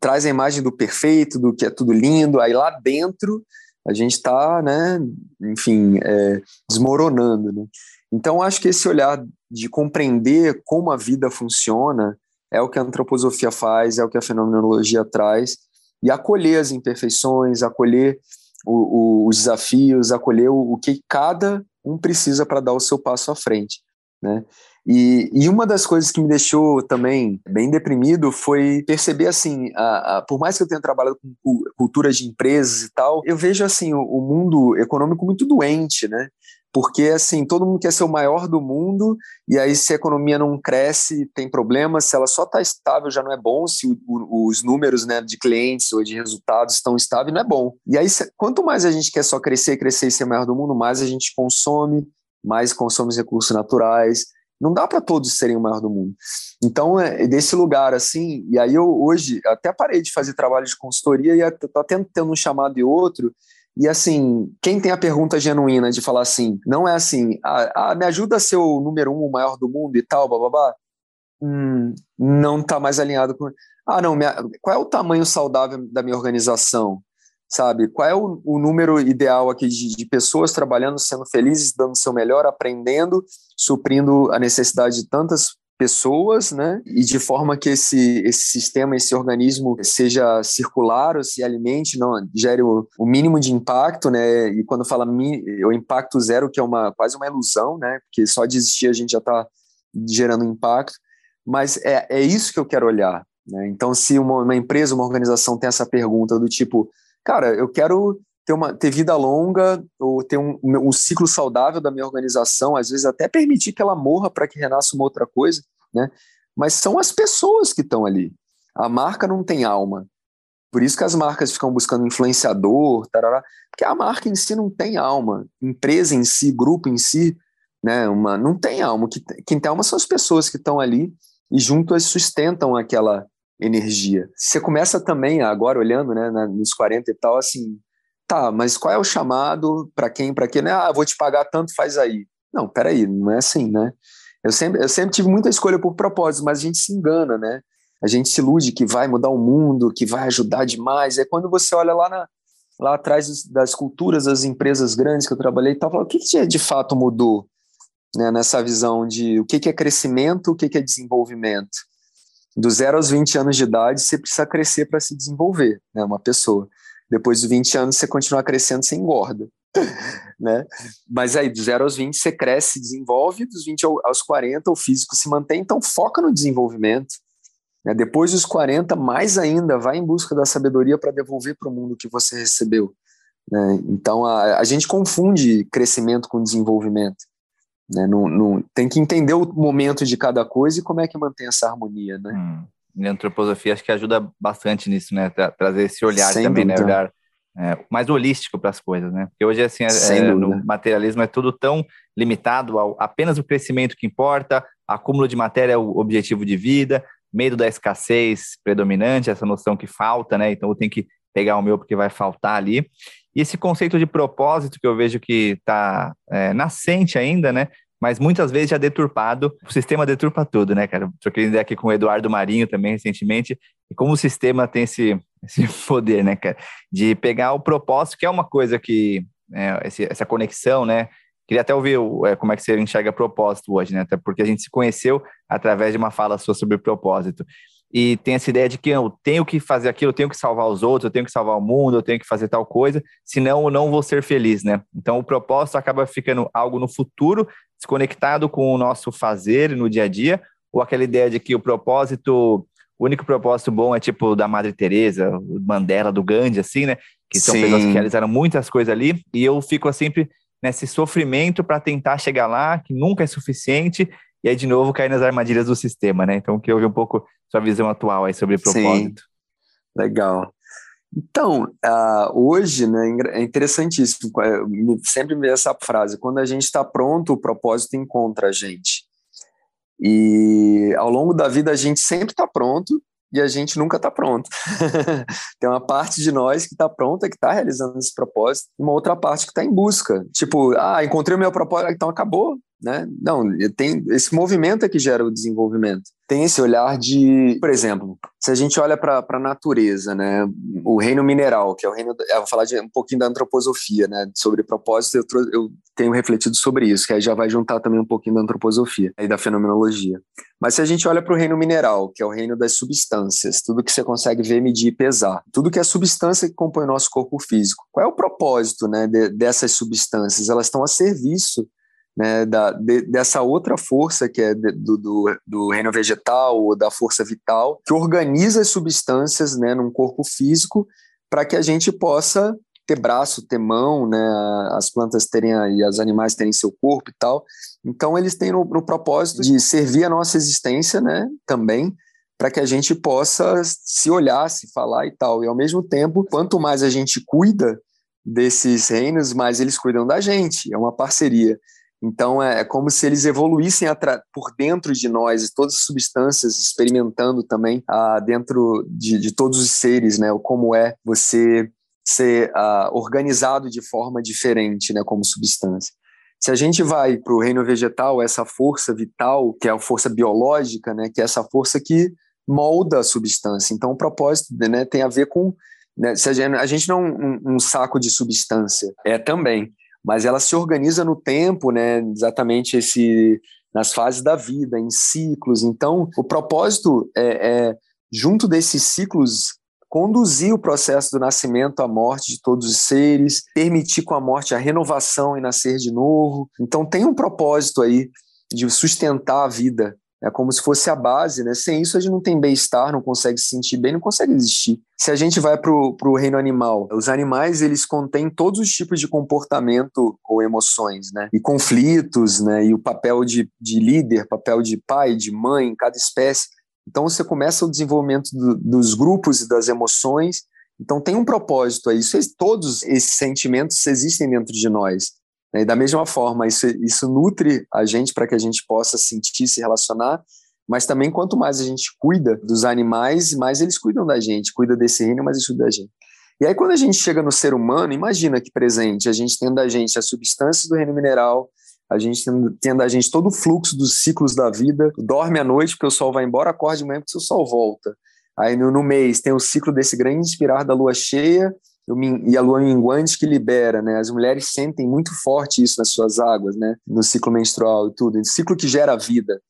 traz a imagem do perfeito, do que é tudo lindo, aí lá dentro a gente está, né, enfim, é, desmoronando, né? Então, acho que esse olhar de compreender como a vida funciona é o que a antroposofia faz, é o que a fenomenologia traz, e acolher as imperfeições, acolher o, o, os desafios, acolher o, o, que cada um precisa para dar o seu passo à frente. Né? E, e, uma das coisas que me deixou também bem deprimido foi perceber assim, a, a, por mais que eu tenha trabalhado com culturas de empresas e tal, eu vejo assim o, o mundo econômico muito doente, né? Porque assim todo mundo quer ser o maior do mundo e aí se a economia não cresce tem problemas se ela só está estável já não é bom se o, o, os números né, de clientes ou de resultados estão estáveis não é bom. E aí se, quanto mais a gente quer só crescer crescer e ser o maior do mundo mais a gente consome mais consome os recursos naturais. Não dá para todos serem o maior do mundo. Então é desse lugar assim e aí eu hoje até parei de fazer trabalho de consultoria e estou tendo um chamado e outro e assim, quem tem a pergunta genuína de falar assim, não é assim, ah, ah me ajuda a ser o número um, o maior do mundo e tal, babá, hum, não está mais alinhado com. Ah, não, minha, qual é o tamanho saudável da minha organização? Sabe? Qual é o, o número ideal aqui de, de, pessoas trabalhando, sendo felizes, dando seu melhor, aprendendo, suprindo a necessidade de tantas pessoas, né? E de forma que esse, esse sistema, esse organismo seja circular, ou se alimente, não gere o, o mínimo de impacto, né? E quando fala o impacto zero, que é uma quase uma ilusão, né? Porque só de existir a gente já está gerando impacto. Mas é, é isso que eu quero olhar. Né? Então, se uma, uma empresa, uma organização tem essa pergunta do tipo, cara, eu quero ter, uma, ter vida longa ou ter um, um ciclo saudável da minha organização, às vezes até permitir que ela morra para que renasça uma outra coisa, né? Mas são as pessoas que estão ali. A marca não tem alma. Por isso que as marcas ficam buscando influenciador, tarará, porque a marca em si não tem alma. Empresa em si, grupo em si, né, uma, não tem alma. Quem tem alma são as pessoas que estão ali e juntas sustentam aquela energia. Você começa também, agora olhando né, nos 40 e tal, assim, Tá, mas qual é o chamado para quem, para quem? Né? Ah, vou te pagar tanto, faz aí. Não, peraí, não é assim, né? Eu sempre, eu sempre tive muita escolha por propósito, mas a gente se engana, né? A gente se ilude que vai mudar o mundo, que vai ajudar demais. É quando você olha lá, na, lá atrás das culturas das empresas grandes que eu trabalhei e tal, fala, o que, que de fato mudou né, nessa visão de o que, que é crescimento, o que, que é desenvolvimento? Do zero aos 20 anos de idade, você precisa crescer para se desenvolver, né, uma pessoa. Depois dos 20 anos, você continua crescendo, você engorda. né? Mas aí, dos zero aos 20, você cresce, desenvolve, dos 20 aos 40, o físico se mantém, então foca no desenvolvimento. Né? Depois dos 40, mais ainda, vai em busca da sabedoria para devolver para o mundo que você recebeu. Né? Então, a, a gente confunde crescimento com desenvolvimento. Né? Tem que entender o momento de cada coisa e como é que mantém essa harmonia. Né? Hum. E a antroposofia acho que ajuda bastante nisso, né? Tra trazer esse olhar Sem também, né? dúvida. né? Olhar é, mais holístico para as coisas, né? Porque hoje, assim, é, é no materialismo é tudo tão limitado ao apenas o crescimento que importa, acúmulo de matéria é o objetivo de vida, medo da escassez predominante, essa noção que falta, né? Então eu tenho que pegar o meu porque vai faltar ali. E esse conceito de propósito que eu vejo que está é, nascente ainda, né? Mas muitas vezes já deturpado. O sistema deturpa tudo, né, cara? Troquei ideia aqui com o Eduardo Marinho também recentemente, e como o sistema tem esse, esse poder, né, cara? De pegar o propósito, que é uma coisa que. É, esse, essa conexão, né? Queria até ouvir é, como é que você enxerga propósito hoje, né? Até porque a gente se conheceu através de uma fala sua sobre propósito e tem essa ideia de que eu tenho que fazer aquilo, eu tenho que salvar os outros, eu tenho que salvar o mundo, eu tenho que fazer tal coisa, senão eu não vou ser feliz, né? Então o propósito acaba ficando algo no futuro, desconectado com o nosso fazer no dia a dia, ou aquela ideia de que o propósito, o único propósito bom é tipo da Madre Teresa, Mandela, do Gandhi, assim, né? Que são Sim. pessoas que realizaram muitas coisas ali, e eu fico sempre nesse sofrimento para tentar chegar lá, que nunca é suficiente, e aí de novo cair nas armadilhas do sistema, né? Então, que houve um pouco sua visão atual aí sobre propósito. Sim. Legal. Então, uh, hoje, né, é interessantíssimo, é, sempre me essa frase, quando a gente está pronto, o propósito encontra a gente. E ao longo da vida a gente sempre está pronto e a gente nunca está pronto. Tem uma parte de nós que está pronta, que está realizando esse propósito, e uma outra parte que está em busca. Tipo, ah, encontrei o meu propósito, então acabou, né? Não, tem esse movimento é que gera o desenvolvimento. Tem esse olhar de, por exemplo, se a gente olha para a natureza, né? O reino mineral, que é o reino, eu vou falar de, um pouquinho da antroposofia, né? Sobre propósito, eu, eu tenho refletido sobre isso, que aí já vai juntar também um pouquinho da antroposofia e da fenomenologia. Mas se a gente olha para o reino mineral, que é o reino das substâncias, tudo que você consegue ver, medir e pesar, tudo que é substância que compõe o nosso corpo físico, qual é o propósito, né? De, dessas substâncias? Elas estão a serviço né, da, de, dessa outra força que é de, do, do, do, reino vegetal ou da força vital, que organiza as substâncias né, num corpo físico para que a gente possa ter braço, ter mão, né, as plantas terem e os animais terem seu corpo e tal. Então eles têm no, no propósito de servir a nossa existência, né, também para que a gente possa se olhar, se falar e tal. E ao mesmo tempo, quanto mais a gente cuida desses reinos, mais eles cuidam da gente. É uma parceria. Então é, é como se eles evoluíssem por dentro de nós, todas as substâncias, experimentando também ah, dentro de, de, todos os seres, né? Como é você ser ah, organizado de forma diferente, né? Como substância. Se a gente vai para o reino vegetal, essa força vital, que é a força biológica, né? Que é essa força que molda a substância. Então o propósito, né? Tem a ver com né, se a gente, a gente não é um, um saco de substância, é também mas ela se organiza no tempo, né, exatamente esse nas fases da vida, em ciclos. Então, o propósito é, é junto desses ciclos conduzir o processo do nascimento à morte de todos os seres, permitir com a morte a renovação e nascer de novo. Então tem um propósito aí de sustentar a vida é como se fosse a base, né? Sem isso a gente não tem bem-estar, não consegue se sentir bem, não consegue existir. Se a gente vai para o reino animal, os animais eles contêm todos os tipos de comportamento ou emoções, né? E conflitos, né? E o papel de, de líder, papel de pai, de mãe, cada espécie. Então você começa o desenvolvimento do, dos grupos e das emoções. Então tem um propósito aí. Isso, todos esses sentimentos existem dentro de nós. E da mesma forma, isso, isso nutre a gente para que a gente possa sentir, se relacionar, mas também quanto mais a gente cuida dos animais, mais eles cuidam da gente, cuida desse reino, mais cuidam da gente. E aí, quando a gente chega no ser humano, imagina que presente, a gente tendo a gente as substâncias do reino mineral, a gente tendo, tendo a gente todo o fluxo dos ciclos da vida, dorme à noite porque o sol vai embora, acorda de manhã porque o sol volta. Aí no, no mês tem o ciclo desse grande inspirar da lua cheia e a lua minguante que libera, né? As mulheres sentem muito forte isso nas suas águas, né? No ciclo menstrual e tudo, o ciclo que gera vida,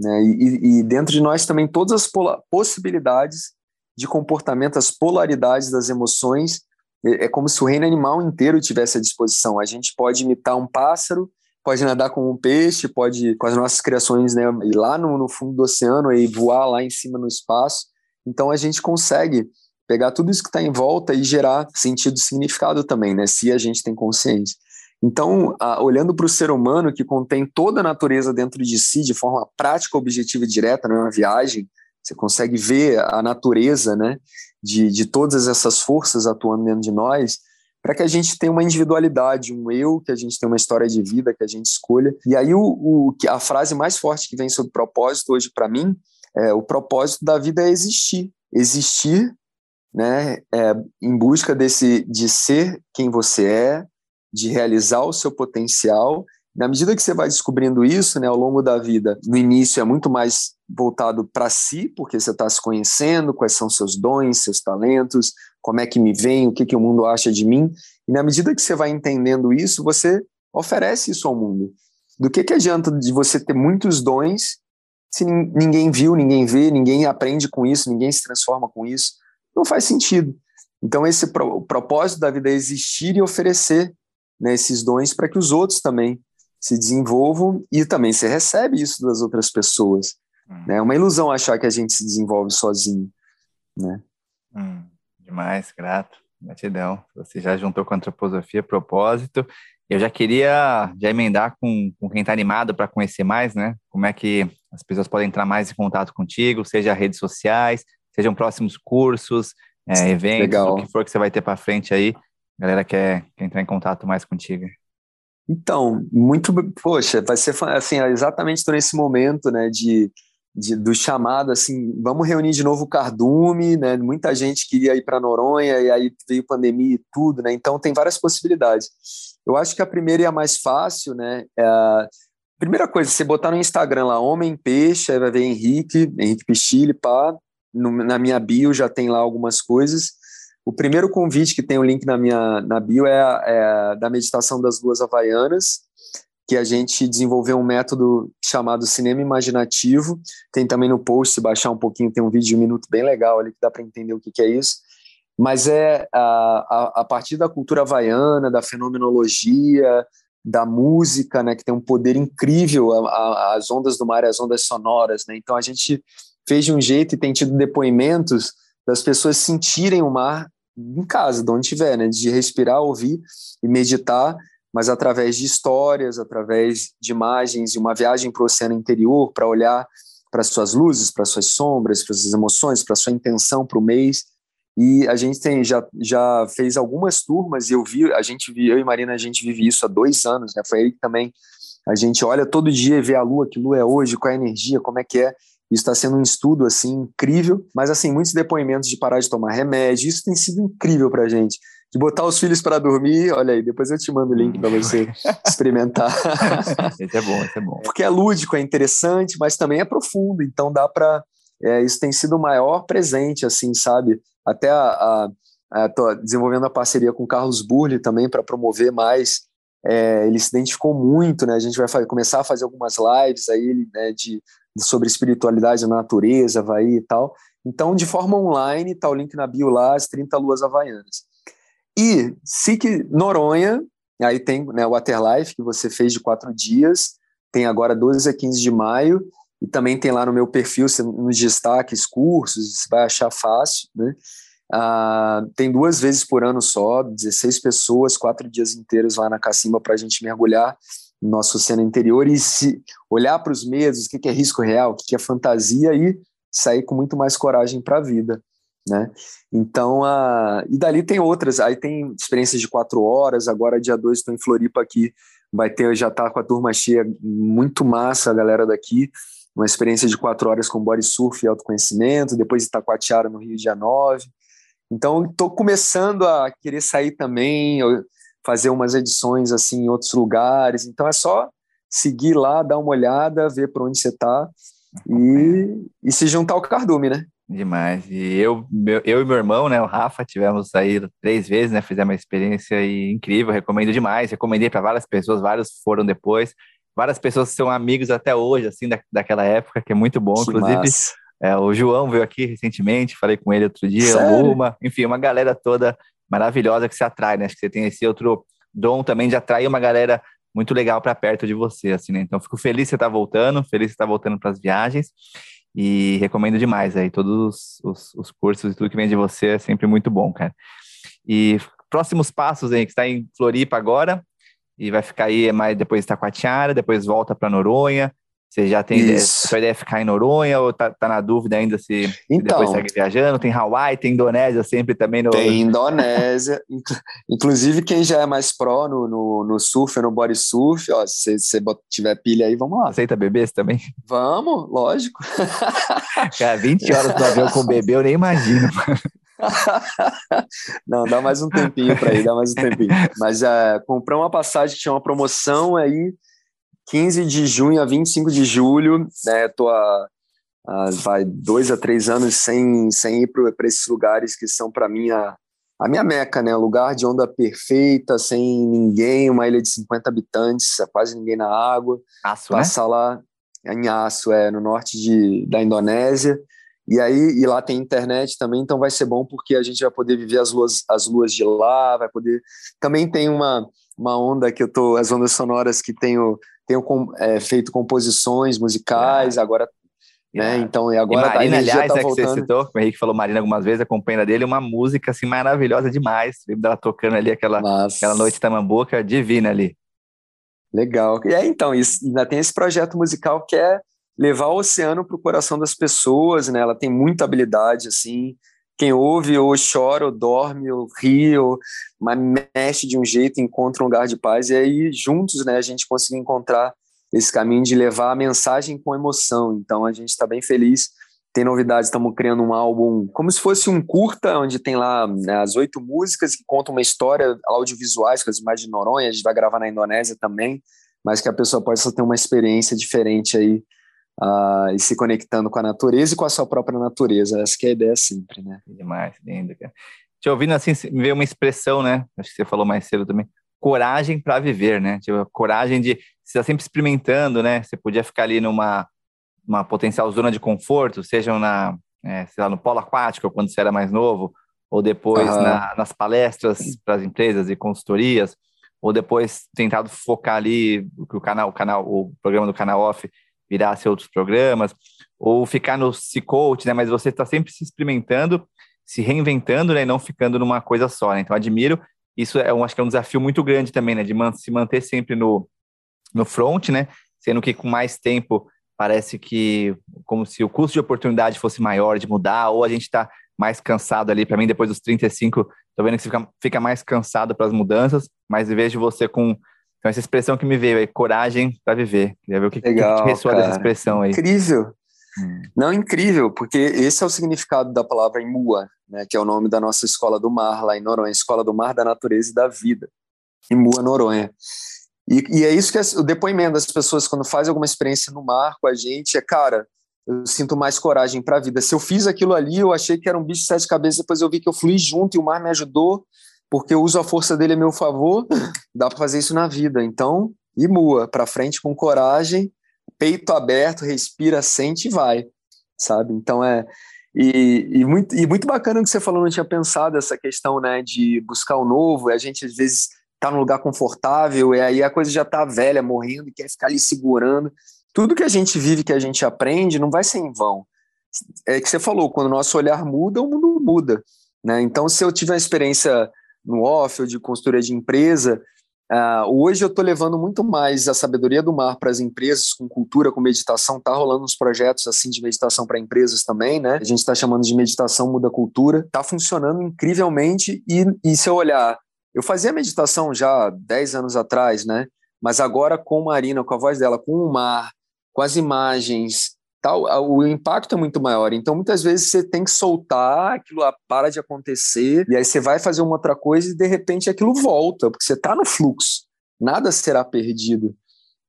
né? E, e dentro de nós também todas as possibilidades de comportamento, as polaridades das emoções, é, é como se o reino animal inteiro tivesse à disposição. A gente pode imitar um pássaro, pode nadar como um peixe, pode, com as nossas criações, né, ir lá no, no fundo do oceano e voar lá em cima no espaço. Então a gente consegue pegar tudo isso que está em volta e gerar sentido e significado também, né, se a gente tem consciência. Então, a, olhando para o ser humano que contém toda a natureza dentro de si de forma prática, objetiva e direta, não é uma viagem, você consegue ver a natureza né, de, de todas essas forças atuando dentro de nós, para que a gente tenha uma individualidade, um eu, que a gente tenha uma história de vida que a gente escolha. E aí o, o a frase mais forte que vem sobre propósito hoje para mim é o propósito da vida é existir, existir, né, é, em busca desse de ser quem você é, de realizar o seu potencial na medida que você vai descobrindo isso, né, ao longo da vida, no início é muito mais voltado para si, porque você está se conhecendo, quais são seus dons, seus talentos, como é que me vem, o que, que o mundo acha de mim. E na medida que você vai entendendo isso, você oferece isso ao mundo. Do que, que adianta de você ter muitos dons se ninguém viu, ninguém vê, ninguém aprende com isso, ninguém se transforma com isso? Não faz sentido. Então, esse pro, o propósito da vida é existir e oferecer né, esses dons para que os outros também se desenvolvam e também você recebe isso das outras pessoas. Hum. Né? É uma ilusão achar que a gente se desenvolve sozinho. Né? Hum, demais, grato, gratidão. Você já juntou com a antroposofia, propósito. Eu já queria já emendar com, com quem está animado para conhecer mais, né? Como é que as pessoas podem entrar mais em contato contigo, seja redes sociais, sejam próximos cursos, é, eventos, Legal. o que for que você vai ter para frente aí. A galera quer, quer entrar em contato mais contigo. Então, muito, poxa, vai ser assim, exatamente estou nesse momento, né, de, de, do chamado, assim, vamos reunir de novo o Cardume, né, muita gente queria ir para Noronha, e aí veio pandemia e tudo, né, então tem várias possibilidades. Eu acho que a primeira e a mais fácil, né, é a primeira coisa, você botar no Instagram lá, Homem Peixe, aí vai ver Henrique, Henrique Pichile, pá, no, na minha bio já tem lá algumas coisas, o primeiro convite que tem o um link na minha na bio é, é da meditação das duas havaianas, que a gente desenvolveu um método chamado cinema imaginativo. Tem também no post, se baixar um pouquinho, tem um vídeo de um minuto bem legal ali que dá para entender o que, que é isso. Mas é a, a, a, partir da cultura havaiana, da fenomenologia, da música, né, que tem um poder incrível, a, as ondas do mar, as ondas sonoras, né? Então a gente fez de um jeito e tem tido depoimentos das pessoas sentirem o mar em casa, de onde estiver, né? De respirar, ouvir e meditar, mas através de histórias, através de imagens, de uma viagem para o oceano interior, para olhar para suas luzes, para suas sombras, para suas emoções, para sua intenção para o mês. E a gente tem, já, já fez algumas turmas e eu vi, a gente eu e Marina, a gente vive isso há dois anos, né? Foi aí que também a gente olha todo dia e vê a lua, que lua é hoje, qual é a energia, como é que é. Isso está sendo um estudo assim incrível, mas assim muitos depoimentos de parar de tomar remédio. Isso tem sido incrível para gente. De botar os filhos para dormir, olha aí, depois eu te mando o link para você experimentar. Esse é bom, esse é bom. Porque é lúdico, é interessante, mas também é profundo. Então dá para é, isso tem sido o maior presente, assim, sabe? Até a, a, a desenvolvendo a parceria com o Carlos Burli também para promover mais. É, ele se identificou muito, né? A gente vai fazer, começar a fazer algumas lives aí né, de sobre espiritualidade na natureza, Havaí e tal. Então, de forma online, está o link na bio lá, as 30 luas havaianas. E SIC Noronha, aí tem né, o Waterlife, que você fez de quatro dias, tem agora 12 a 15 de maio, e também tem lá no meu perfil, nos destaques, cursos, você vai achar fácil, né? Ah, tem duas vezes por ano só, 16 pessoas, quatro dias inteiros lá na Cacimba para a gente mergulhar nosso oceano interior e se olhar para os medos, o que é risco real, o que é fantasia e sair com muito mais coragem para a vida, né? Então, a... e dali tem outras, aí tem experiências de quatro horas, agora dia 2 estou em Floripa aqui, vai ter, já tá com a turma cheia, muito massa a galera daqui, uma experiência de quatro horas com body surf e autoconhecimento, depois Itacoatiara no Rio dia 9, Então, estou começando a querer sair também, fazer umas edições assim em outros lugares. Então, é só seguir lá, dar uma olhada, ver por onde você está e, e se juntar ao cardume, né? Demais. E eu, meu, eu e meu irmão, né, o Rafa, tivemos saído três vezes, né, fizemos uma experiência incrível, recomendo demais, recomendei para várias pessoas, vários foram depois, várias pessoas são amigos até hoje, assim, da, daquela época, que é muito bom, que inclusive é, o João veio aqui recentemente, falei com ele outro dia, uma, enfim, uma galera toda maravilhosa que se atrai, né, acho que você tem esse outro dom também de atrair uma galera muito legal para perto de você, assim, né, então fico feliz que você está voltando, feliz que você está voltando para as viagens, e recomendo demais aí, todos os, os, cursos e tudo que vem de você é sempre muito bom, cara. E próximos passos aí, que está em Floripa agora, e vai ficar aí mais depois Itacoatiara, depois volta para Noronha. Você já tem ideia, sua ideia é ficar em Noronha ou tá, tá na dúvida ainda se, então, depois segue viajando? Tem Hawaii, tem Indonésia sempre também no. Tem Indonésia. Inclusive, quem já é mais pró no, no, no surf ou no body surf, ó, se você tiver pilha aí, vamos lá. Aceita bebês também? Vamos, lógico. Cara, 20 horas no avião com bebê, eu nem imagino. Não, dá mais um tempinho para ir, dá mais um tempinho. Mas é, comprei uma passagem que tinha uma promoção aí 15 de junho a 25 de julho, né? Tô há, há vai dois a três anos sem, sem ir para esses lugares que são para mim a, a minha meca, né? Lugar de onda perfeita, sem ninguém, uma ilha de 50 habitantes, quase ninguém na água. Aço, Passar né? lá em Aço, é, no norte de, da Indonésia. E aí, e lá tem internet também, então vai ser bom porque a gente vai poder viver as luas, as luas de lá, vai poder. Também tem uma, uma onda que eu tô, as ondas sonoras que tenho tenho é, feito composições musicais, ah. agora né? Então, e agora e Marina, aliás, tá é que você citou, o Henrique falou Marina algumas vezes, a companheira dele, uma música assim maravilhosa demais. Lembro dela tocando ali aquela, aquela noite tamambuca divina ali. Legal. E é então, isso, ainda tem esse projeto musical que é levar o oceano para o coração das pessoas, né? Ela tem muita habilidade, assim, quem ouve ou chora, ou dorme, ou ri, ou mas mexe de um jeito, encontra um lugar de paz, e aí juntos né, a gente consegue encontrar esse caminho de levar a mensagem com emoção. Então a gente está bem feliz. Tem novidades, estamos criando um álbum como se fosse um curta, onde tem lá né, as oito músicas que contam uma história audiovisuais, com as imagens de Noronha, a gente vai gravar na Indonésia também, mas que a pessoa possa ter uma experiência diferente aí uh, e se conectando com a natureza e com a sua própria natureza. Essa que é a ideia sempre, né? Demais, lindo, cara. Te ouvindo assim, me veio uma expressão, né? Acho que você falou mais cedo também. Coragem para viver, né? Tipo, coragem de você estar sempre experimentando, né? Você podia ficar ali numa uma potencial zona de conforto, seja na, é, sei lá, no polo aquático, quando você era mais novo, ou depois uhum. na, nas palestras para as empresas e consultorias, ou depois tentado focar ali o canal, o canal, o programa do canal off virar-se outros programas, ou ficar no C-Coach, né? Mas você está sempre se experimentando, se reinventando, né? E não ficando numa coisa só, né? Então, admiro. Isso é, um, acho que é um desafio muito grande também, né? De man se manter sempre no, no front, né? Sendo que com mais tempo parece que como se o custo de oportunidade fosse maior de mudar, ou a gente está mais cansado ali. Para mim, depois dos 35, tô vendo que você fica, fica mais cansado para as mudanças, mas em vez de você com então, essa expressão que me veio aí, coragem para viver. Queria ver o que, Legal, que ressoa dessa expressão aí. Incrível. Hum. Não, incrível, porque esse é o significado da palavra Imua, né, que é o nome da nossa escola do mar lá em Noronha, Escola do Mar da Natureza e da Vida, Imua Noronha. E, e é isso que é o depoimento das pessoas quando fazem alguma experiência no mar com a gente, é, cara, eu sinto mais coragem para a vida. Se eu fiz aquilo ali, eu achei que era um bicho de sete cabeças, depois eu vi que eu fui junto e o mar me ajudou, porque eu uso a força dele a meu favor, dá para fazer isso na vida. Então, imua para frente com coragem, peito aberto, respira, sente e vai, sabe? Então é e, e, muito, e muito bacana que você falou, não tinha pensado essa questão, né, de buscar o novo, e a gente às vezes tá num lugar confortável e aí a coisa já tá velha, morrendo e quer ficar ali segurando. Tudo que a gente vive, que a gente aprende, não vai ser em vão. É que você falou, quando o nosso olhar muda, o mundo muda, né? Então, se eu tiver uma experiência no off ou de consultoria de empresa. Uh, hoje eu estou levando muito mais a sabedoria do mar para as empresas, com cultura, com meditação. Está rolando uns projetos assim de meditação para empresas também, né? A gente está chamando de meditação muda cultura. Está funcionando incrivelmente e, e se eu olhar, eu fazia meditação já 10 anos atrás, né? Mas agora com Marina, com a voz dela, com o mar, com as imagens, tal, o impacto é muito maior. Então, muitas vezes você tem que soltar, aquilo para de acontecer, e aí você vai fazer uma outra coisa e de repente aquilo volta, porque você está no fluxo. Nada será perdido.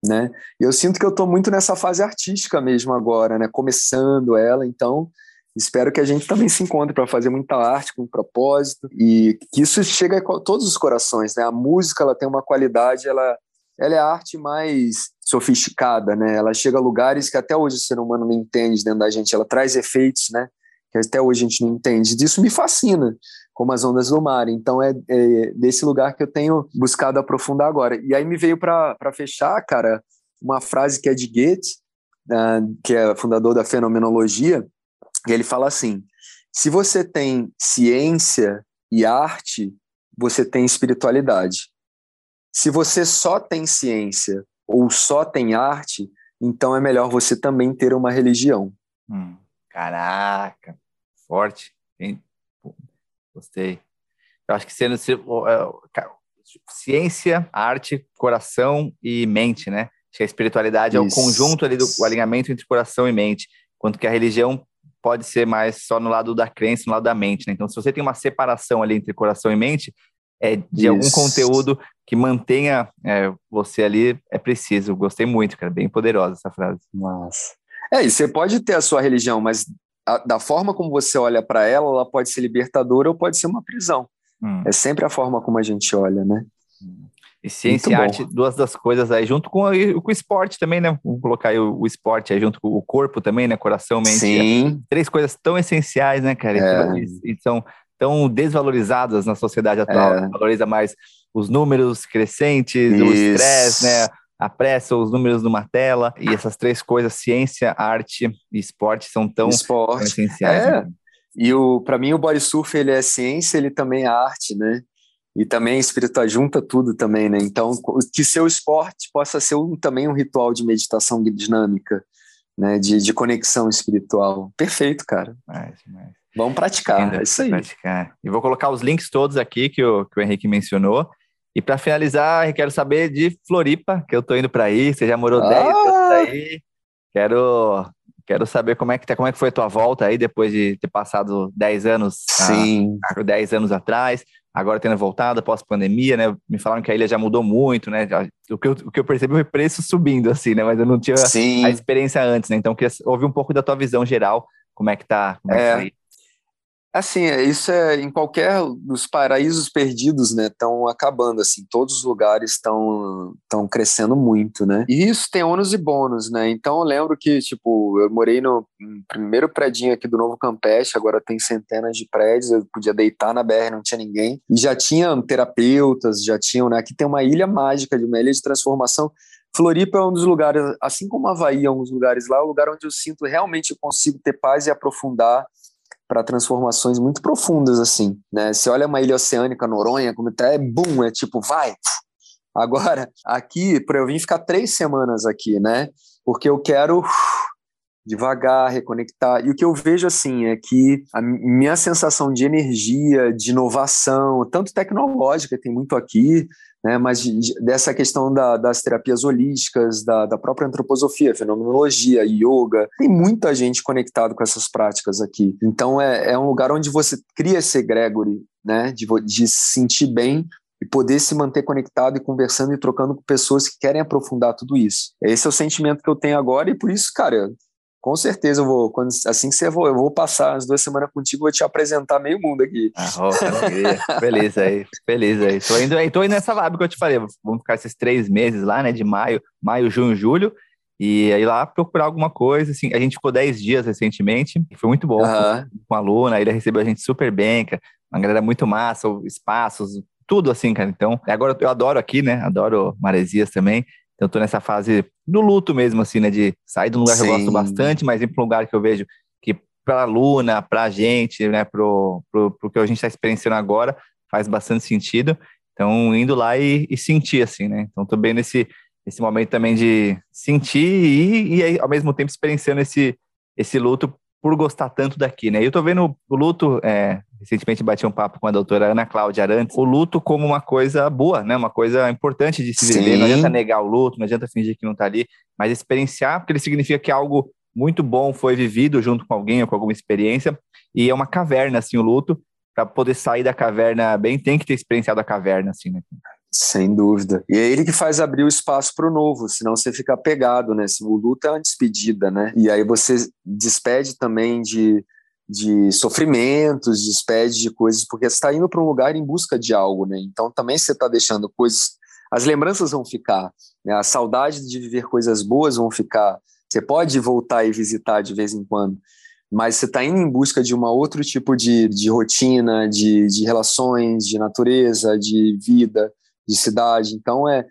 Né? E eu sinto que eu estou muito nessa fase artística mesmo agora, né? Começando ela, então espero que a gente também se encontre para fazer muita arte com propósito e que isso chegue a todos os corações, né? A música ela tem uma qualidade, ela ela é a arte mais sofisticada, né? Ela chega a lugares que até hoje o ser humano não entende dentro da gente. Ela traz efeitos, né? Que até hoje a gente não entende. Isso me fascina, como as ondas do mar. Então é, é desse lugar que eu tenho buscado aprofundar agora. E aí me veio para fechar, cara, uma frase que é de Goethe, uh, que é fundador da fenomenologia, e ele fala assim: se você tem ciência e arte, você tem espiritualidade. Se você só tem ciência ou só tem arte, então é melhor você também ter uma religião. Hum, caraca, forte. Hein? Gostei. Eu acho que sendo é, ciência, arte, coração e mente, né? Acho que a espiritualidade Isso. é o conjunto ali do o alinhamento entre coração e mente, quanto que a religião pode ser mais só no lado da crença, no lado da mente, né? Então, se você tem uma separação ali entre coração e mente, é, de Isso. algum conteúdo que mantenha é, você ali, é preciso. Gostei muito, cara. Bem poderosa essa frase. Nossa. É, e você pode ter a sua religião, mas a, da forma como você olha para ela, ela pode ser libertadora ou pode ser uma prisão. Hum. É sempre a forma como a gente olha, né? E ciência e arte, duas das coisas aí, junto com, com o esporte também, né? Vamos colocar aí o, o, esporte aí junto com o corpo também, né? Coração, mente. Sim. Três coisas tão essenciais, né, cara? É. E, e são tão desvalorizadas na sociedade atual. É. Valoriza mais os números crescentes, Isso. o estresse, né? A pressa, os números numa tela. E essas três coisas, ciência, arte e esporte, são tão, esporte. tão essenciais. É. Né? E o para mim o body surf ele é ciência, ele também é arte, né? E também espiritual junta tudo também, né? Então que seu esporte possa ser um, também um ritual de meditação dinâmica, né? De, de conexão espiritual. Perfeito, cara. Mais, mais. Vamos praticar, é isso aí. Praticar. E vou colocar os links todos aqui que o, que o Henrique mencionou. E para finalizar, quero saber de Floripa, que eu tô indo para aí. Você já morou ah! 10 anos aí. Quero, quero saber como é, que tá, como é que foi a tua volta aí, depois de ter passado 10 anos, Sim. A, 10 anos atrás, agora tendo voltado após pandemia, né? Me falaram que a ilha já mudou muito, né? O que eu, o que eu percebi foi preço subindo, assim, né? Mas eu não tinha Sim. a experiência antes, né? Então, queria ouvir um pouco da tua visão geral, como é que tá, como é, é que tá Assim, é, isso é em qualquer dos paraísos perdidos, né? Estão acabando, assim, todos os lugares estão estão crescendo muito, né? E isso tem ônus e bônus, né? Então eu lembro que, tipo, eu morei no primeiro predinho aqui do Novo Campeche, agora tem centenas de prédios, eu podia deitar na BR, não tinha ninguém. E já tinha terapeutas, já tinham, né? Aqui tem uma ilha mágica, uma ilha de transformação. Floripa é um dos lugares, assim como Havaí é um dos lugares lá, é o lugar onde eu sinto realmente eu consigo ter paz e aprofundar para transformações muito profundas, assim, né? Você olha uma ilha oceânica, Noronha, como tá, é bum, é tipo, vai! Agora, aqui, para eu vir ficar três semanas aqui, né? Porque eu quero devagar, reconectar. E o que eu vejo assim é que a minha sensação de energia, de inovação, tanto tecnológica, tem muito aqui, né, mas dessa questão da, das terapias holísticas, da, da própria antroposofia, fenomenologia, yoga, tem muita gente conectado com essas práticas aqui. Então é, é um lugar onde você cria esse egregore, né, de, de se sentir bem e poder se manter conectado e conversando e trocando com pessoas que querem aprofundar tudo isso. Esse é o sentimento que eu tenho agora e por isso, cara, com certeza eu vou, quando, assim que você for, eu vou passar as duas semanas contigo, vou te apresentar meio mundo aqui. Ah, oh, feliz aí, feliz aí. Tô indo aí, tô indo nessa vibe que eu te falei, vamos ficar esses três meses lá, né, de maio, maio, junho, julho, e aí lá procurar alguma coisa, assim, a gente ficou dez dias recentemente, foi muito bom, uhum. com a Luna, ele recebeu a gente super bem, uma galera muito massa, espaços, tudo assim, cara, então, agora eu adoro aqui, né, adoro Maresias também, então, eu tô nessa fase do luto mesmo, assim, né? De sair de um lugar Sim. que eu gosto bastante, mas ir para um lugar que eu vejo que para a Luna, para a gente, né? Pro, pro, pro que a gente está experienciando agora, faz bastante sentido. Então, indo lá e, e sentir, assim, né? Então, tô bem nesse, nesse momento também de sentir e, e ao mesmo tempo experienciando esse, esse luto por gostar tanto daqui, né? Eu tô vendo o luto, é, recentemente bati um papo com a doutora Ana Cláudia Arantes, o luto como uma coisa boa, né? Uma coisa importante de se viver. Não adianta negar o luto, não adianta fingir que não tá ali, mas experienciar, porque ele significa que algo muito bom foi vivido junto com alguém ou com alguma experiência, e é uma caverna, assim, o luto, para poder sair da caverna bem, tem que ter experienciado a caverna, assim, né? Sem dúvida. E é ele que faz abrir o espaço para o novo, senão você fica pegado, né? O luto é uma despedida, né? E aí você despede também de, de sofrimentos, despede de coisas, porque você está indo para um lugar em busca de algo, né? Então também você está deixando coisas. As lembranças vão ficar, né? a saudade de viver coisas boas vão ficar. Você pode voltar e visitar de vez em quando, mas você está indo em busca de um outro tipo de, de rotina, de, de relações, de natureza, de vida de cidade. Então é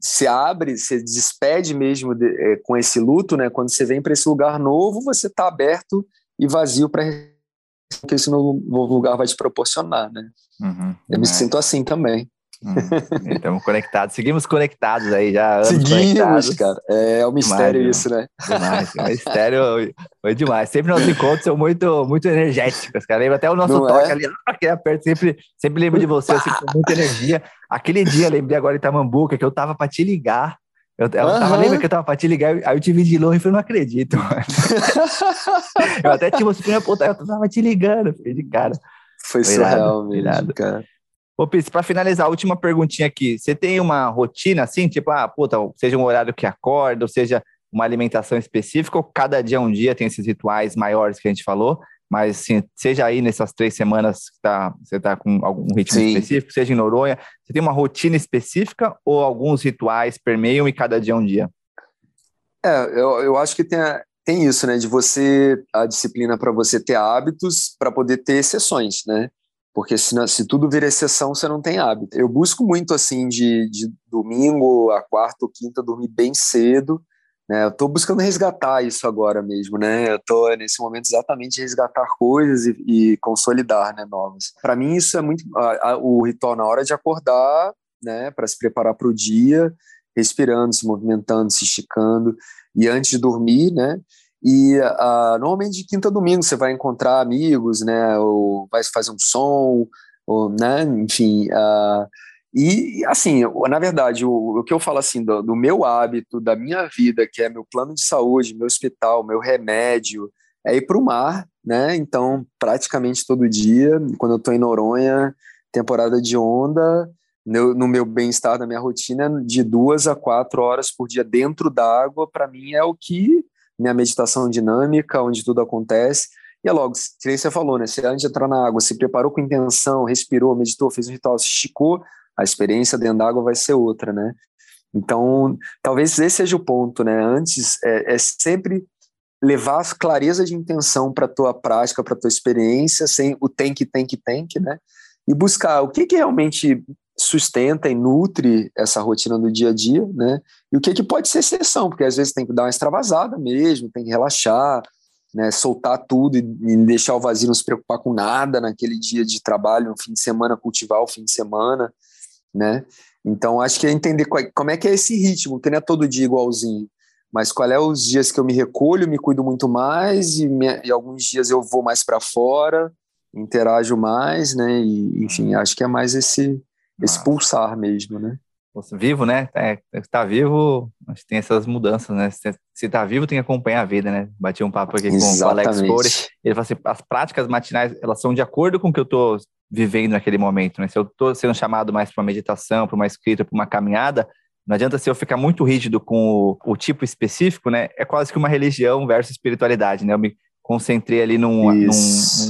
se abre, se despede mesmo de, é, com esse luto, né? Quando você vem para esse lugar novo, você está aberto e vazio para que esse novo lugar vai te proporcionar, né? Uhum, Eu me é. sinto assim também. Hum, estamos conectados, seguimos conectados aí já. Seguimos, cara. É, é um mistério demais, isso, né? Demais, é um mistério foi demais. Sempre nossos encontros são muito, muito energéticos, cara. Lembra até o nosso Não toque é? ali, aquele aperto, sempre, sempre lembro de você, assim, com muita energia. Aquele dia, lembrei agora em Tamambuca, que eu tava para te ligar. Eu, eu uhum. tava, lembra que eu tava pra te ligar, aí eu te vi de longe e falei, não acredito, mano. eu até tinha você me apontar, eu tava te ligando, fiquei de cara. Foi, foi surreal mesmo, irado. cara. Ô, Pis, para finalizar, a última perguntinha aqui. Você tem uma rotina assim, tipo, ah, puta, seja um horário que acorda, ou seja uma alimentação específica, ou cada dia um dia tem esses rituais maiores que a gente falou, mas assim, seja aí nessas três semanas que tá, você está com algum ritmo Sim. específico, seja em Noronha, você tem uma rotina específica ou alguns rituais permeiam e cada dia um dia? É, eu, eu acho que tem, tem isso, né, de você, a disciplina para você ter hábitos, para poder ter exceções, né? porque se, se tudo vir exceção, você não tem hábito. Eu busco muito, assim, de, de domingo a quarta ou quinta, dormir bem cedo, né? Eu estou buscando resgatar isso agora mesmo, né? Eu estou nesse momento exatamente resgatar coisas e, e consolidar, né, novas. Para mim isso é muito a, a, o ritual na hora de acordar, né, para se preparar para o dia, respirando, se movimentando, se esticando e antes de dormir, né? E uh, normalmente de quinta a domingo você vai encontrar amigos, né? Ou vai fazer um som, ou, né? Enfim. Uh, e assim, na verdade, o, o, que eu falo assim do, do, meu hábito, da minha vida, que é meu plano de saúde, meu hospital, meu remédio, é ir para o mar, né? Então, praticamente todo dia, quando eu estou em Noronha, temporada de onda, no, no meu bem-estar, na minha rotina, de duas a quatro horas por dia dentro d'água, para mim é o que minha meditação dinâmica, onde tudo acontece. E é logo, que você falou, né? Você antes de entrar na água, se preparou com intenção, respirou, meditou, fez um ritual, se esticou, a experiência dentro da água vai ser outra, né? Então, talvez esse seja o ponto, né? Antes, é, é sempre levar clareza de intenção para a tua prática, para tua experiência, sem o tem que, tem que, tem que, né? E buscar o que, que realmente sustenta e nutre essa rotina do dia a dia, né? E o que, que pode ser exceção, porque às vezes tem que dar uma extravasada mesmo, tem que relaxar, né? Soltar tudo e deixar o vazio, não se preocupar com nada naquele dia de trabalho, no fim de semana, cultivar o fim de semana, né? Então, acho que é entender qual, como é que é esse ritmo, que não é todo dia igualzinho, mas qual é os dias que eu me recolho, me cuido muito mais e, me, e alguns dias eu vou mais para fora, interajo mais, né? E, enfim, acho que é mais esse esse pulsar mesmo, né? Vivo, né? É, tá vivo, tem essas mudanças, né? Se, se tá vivo, tem que acompanhar a vida, né? Bati um papo aqui com, com o Alex Core. Ele fala assim: as práticas matinais, elas são de acordo com o que eu tô vivendo naquele momento, né? Se eu tô sendo chamado mais para uma meditação, para uma escrita, para uma caminhada, não adianta se eu ficar muito rígido com o, o, tipo específico, né? É quase que uma religião versus espiritualidade, né? Eu me concentrei ali num, num,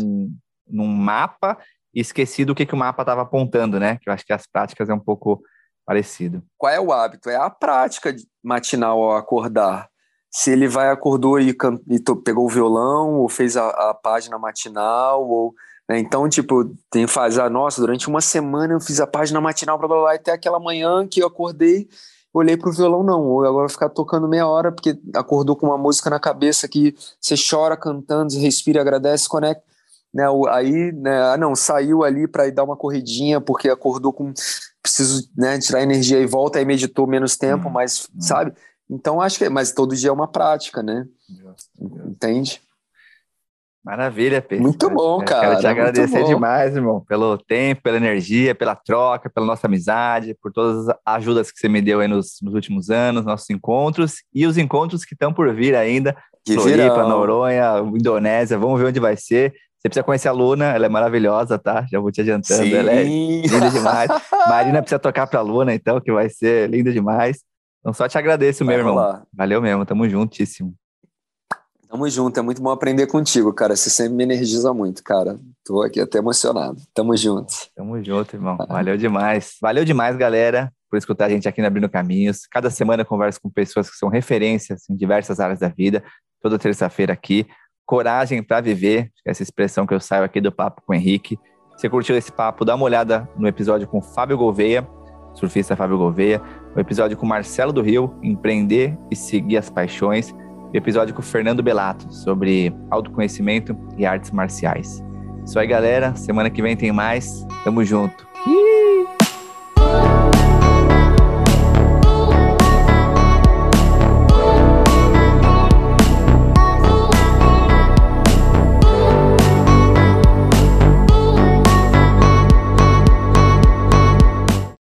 num, num mapa e esqueci do que, que o mapa estava apontando, né? Que eu acho que as práticas é um pouco parecido. Qual é o hábito? É a prática matinal ao acordar. Se ele vai, acordou e, e pegou o violão, ou fez a, a página matinal, ou. Né? Então, tipo, tem faz, ah, nossa, durante uma semana eu fiz a página matinal, blá blá blá, até aquela manhã que eu acordei, olhei pro violão, não, ou agora ficar tocando meia hora, porque acordou com uma música na cabeça que você chora cantando, respira, agradece, conecta né, aí, né, ah, não, saiu ali para ir dar uma corridinha porque acordou com preciso, né, tirar energia e volta aí meditou menos tempo, hum, mas hum. sabe? Então acho que, mas todo dia é uma prática, né? Entende? Maravilha, Pedro. Muito bom, cara. Quero te agradecer demais, irmão, pelo tempo, pela energia, pela troca, pela nossa amizade, por todas as ajudas que você me deu aí nos, nos últimos anos, nossos encontros e os encontros que estão por vir ainda Floripa, Noronha, Indonésia, vamos ver onde vai ser. Você precisa conhecer a Luna, ela é maravilhosa, tá? Já vou te adiantando, Sim. ela é linda demais. Marina precisa tocar pra Luna, então, que vai ser linda demais. Então, só te agradeço, meu irmão. Lá. Valeu mesmo, tamo juntíssimo. Tamo junto, é muito bom aprender contigo, cara. Você sempre me energiza muito, cara. Tô aqui até emocionado. Tamo junto. Tamo junto, irmão. Valeu demais. Valeu demais, galera, por escutar a gente aqui no Abrindo Caminhos. Cada semana eu converso com pessoas que são referências em diversas áreas da vida. Toda terça-feira aqui. Coragem para viver, essa expressão que eu saio aqui do papo com o Henrique. Se curtiu esse papo, dá uma olhada no episódio com Fábio Gouveia, surfista Fábio Gouveia, o episódio com Marcelo do Rio, Empreender e Seguir as Paixões episódio com o Fernando Belato sobre autoconhecimento e artes marciais. Isso aí, galera. Semana que vem tem mais. Tamo junto.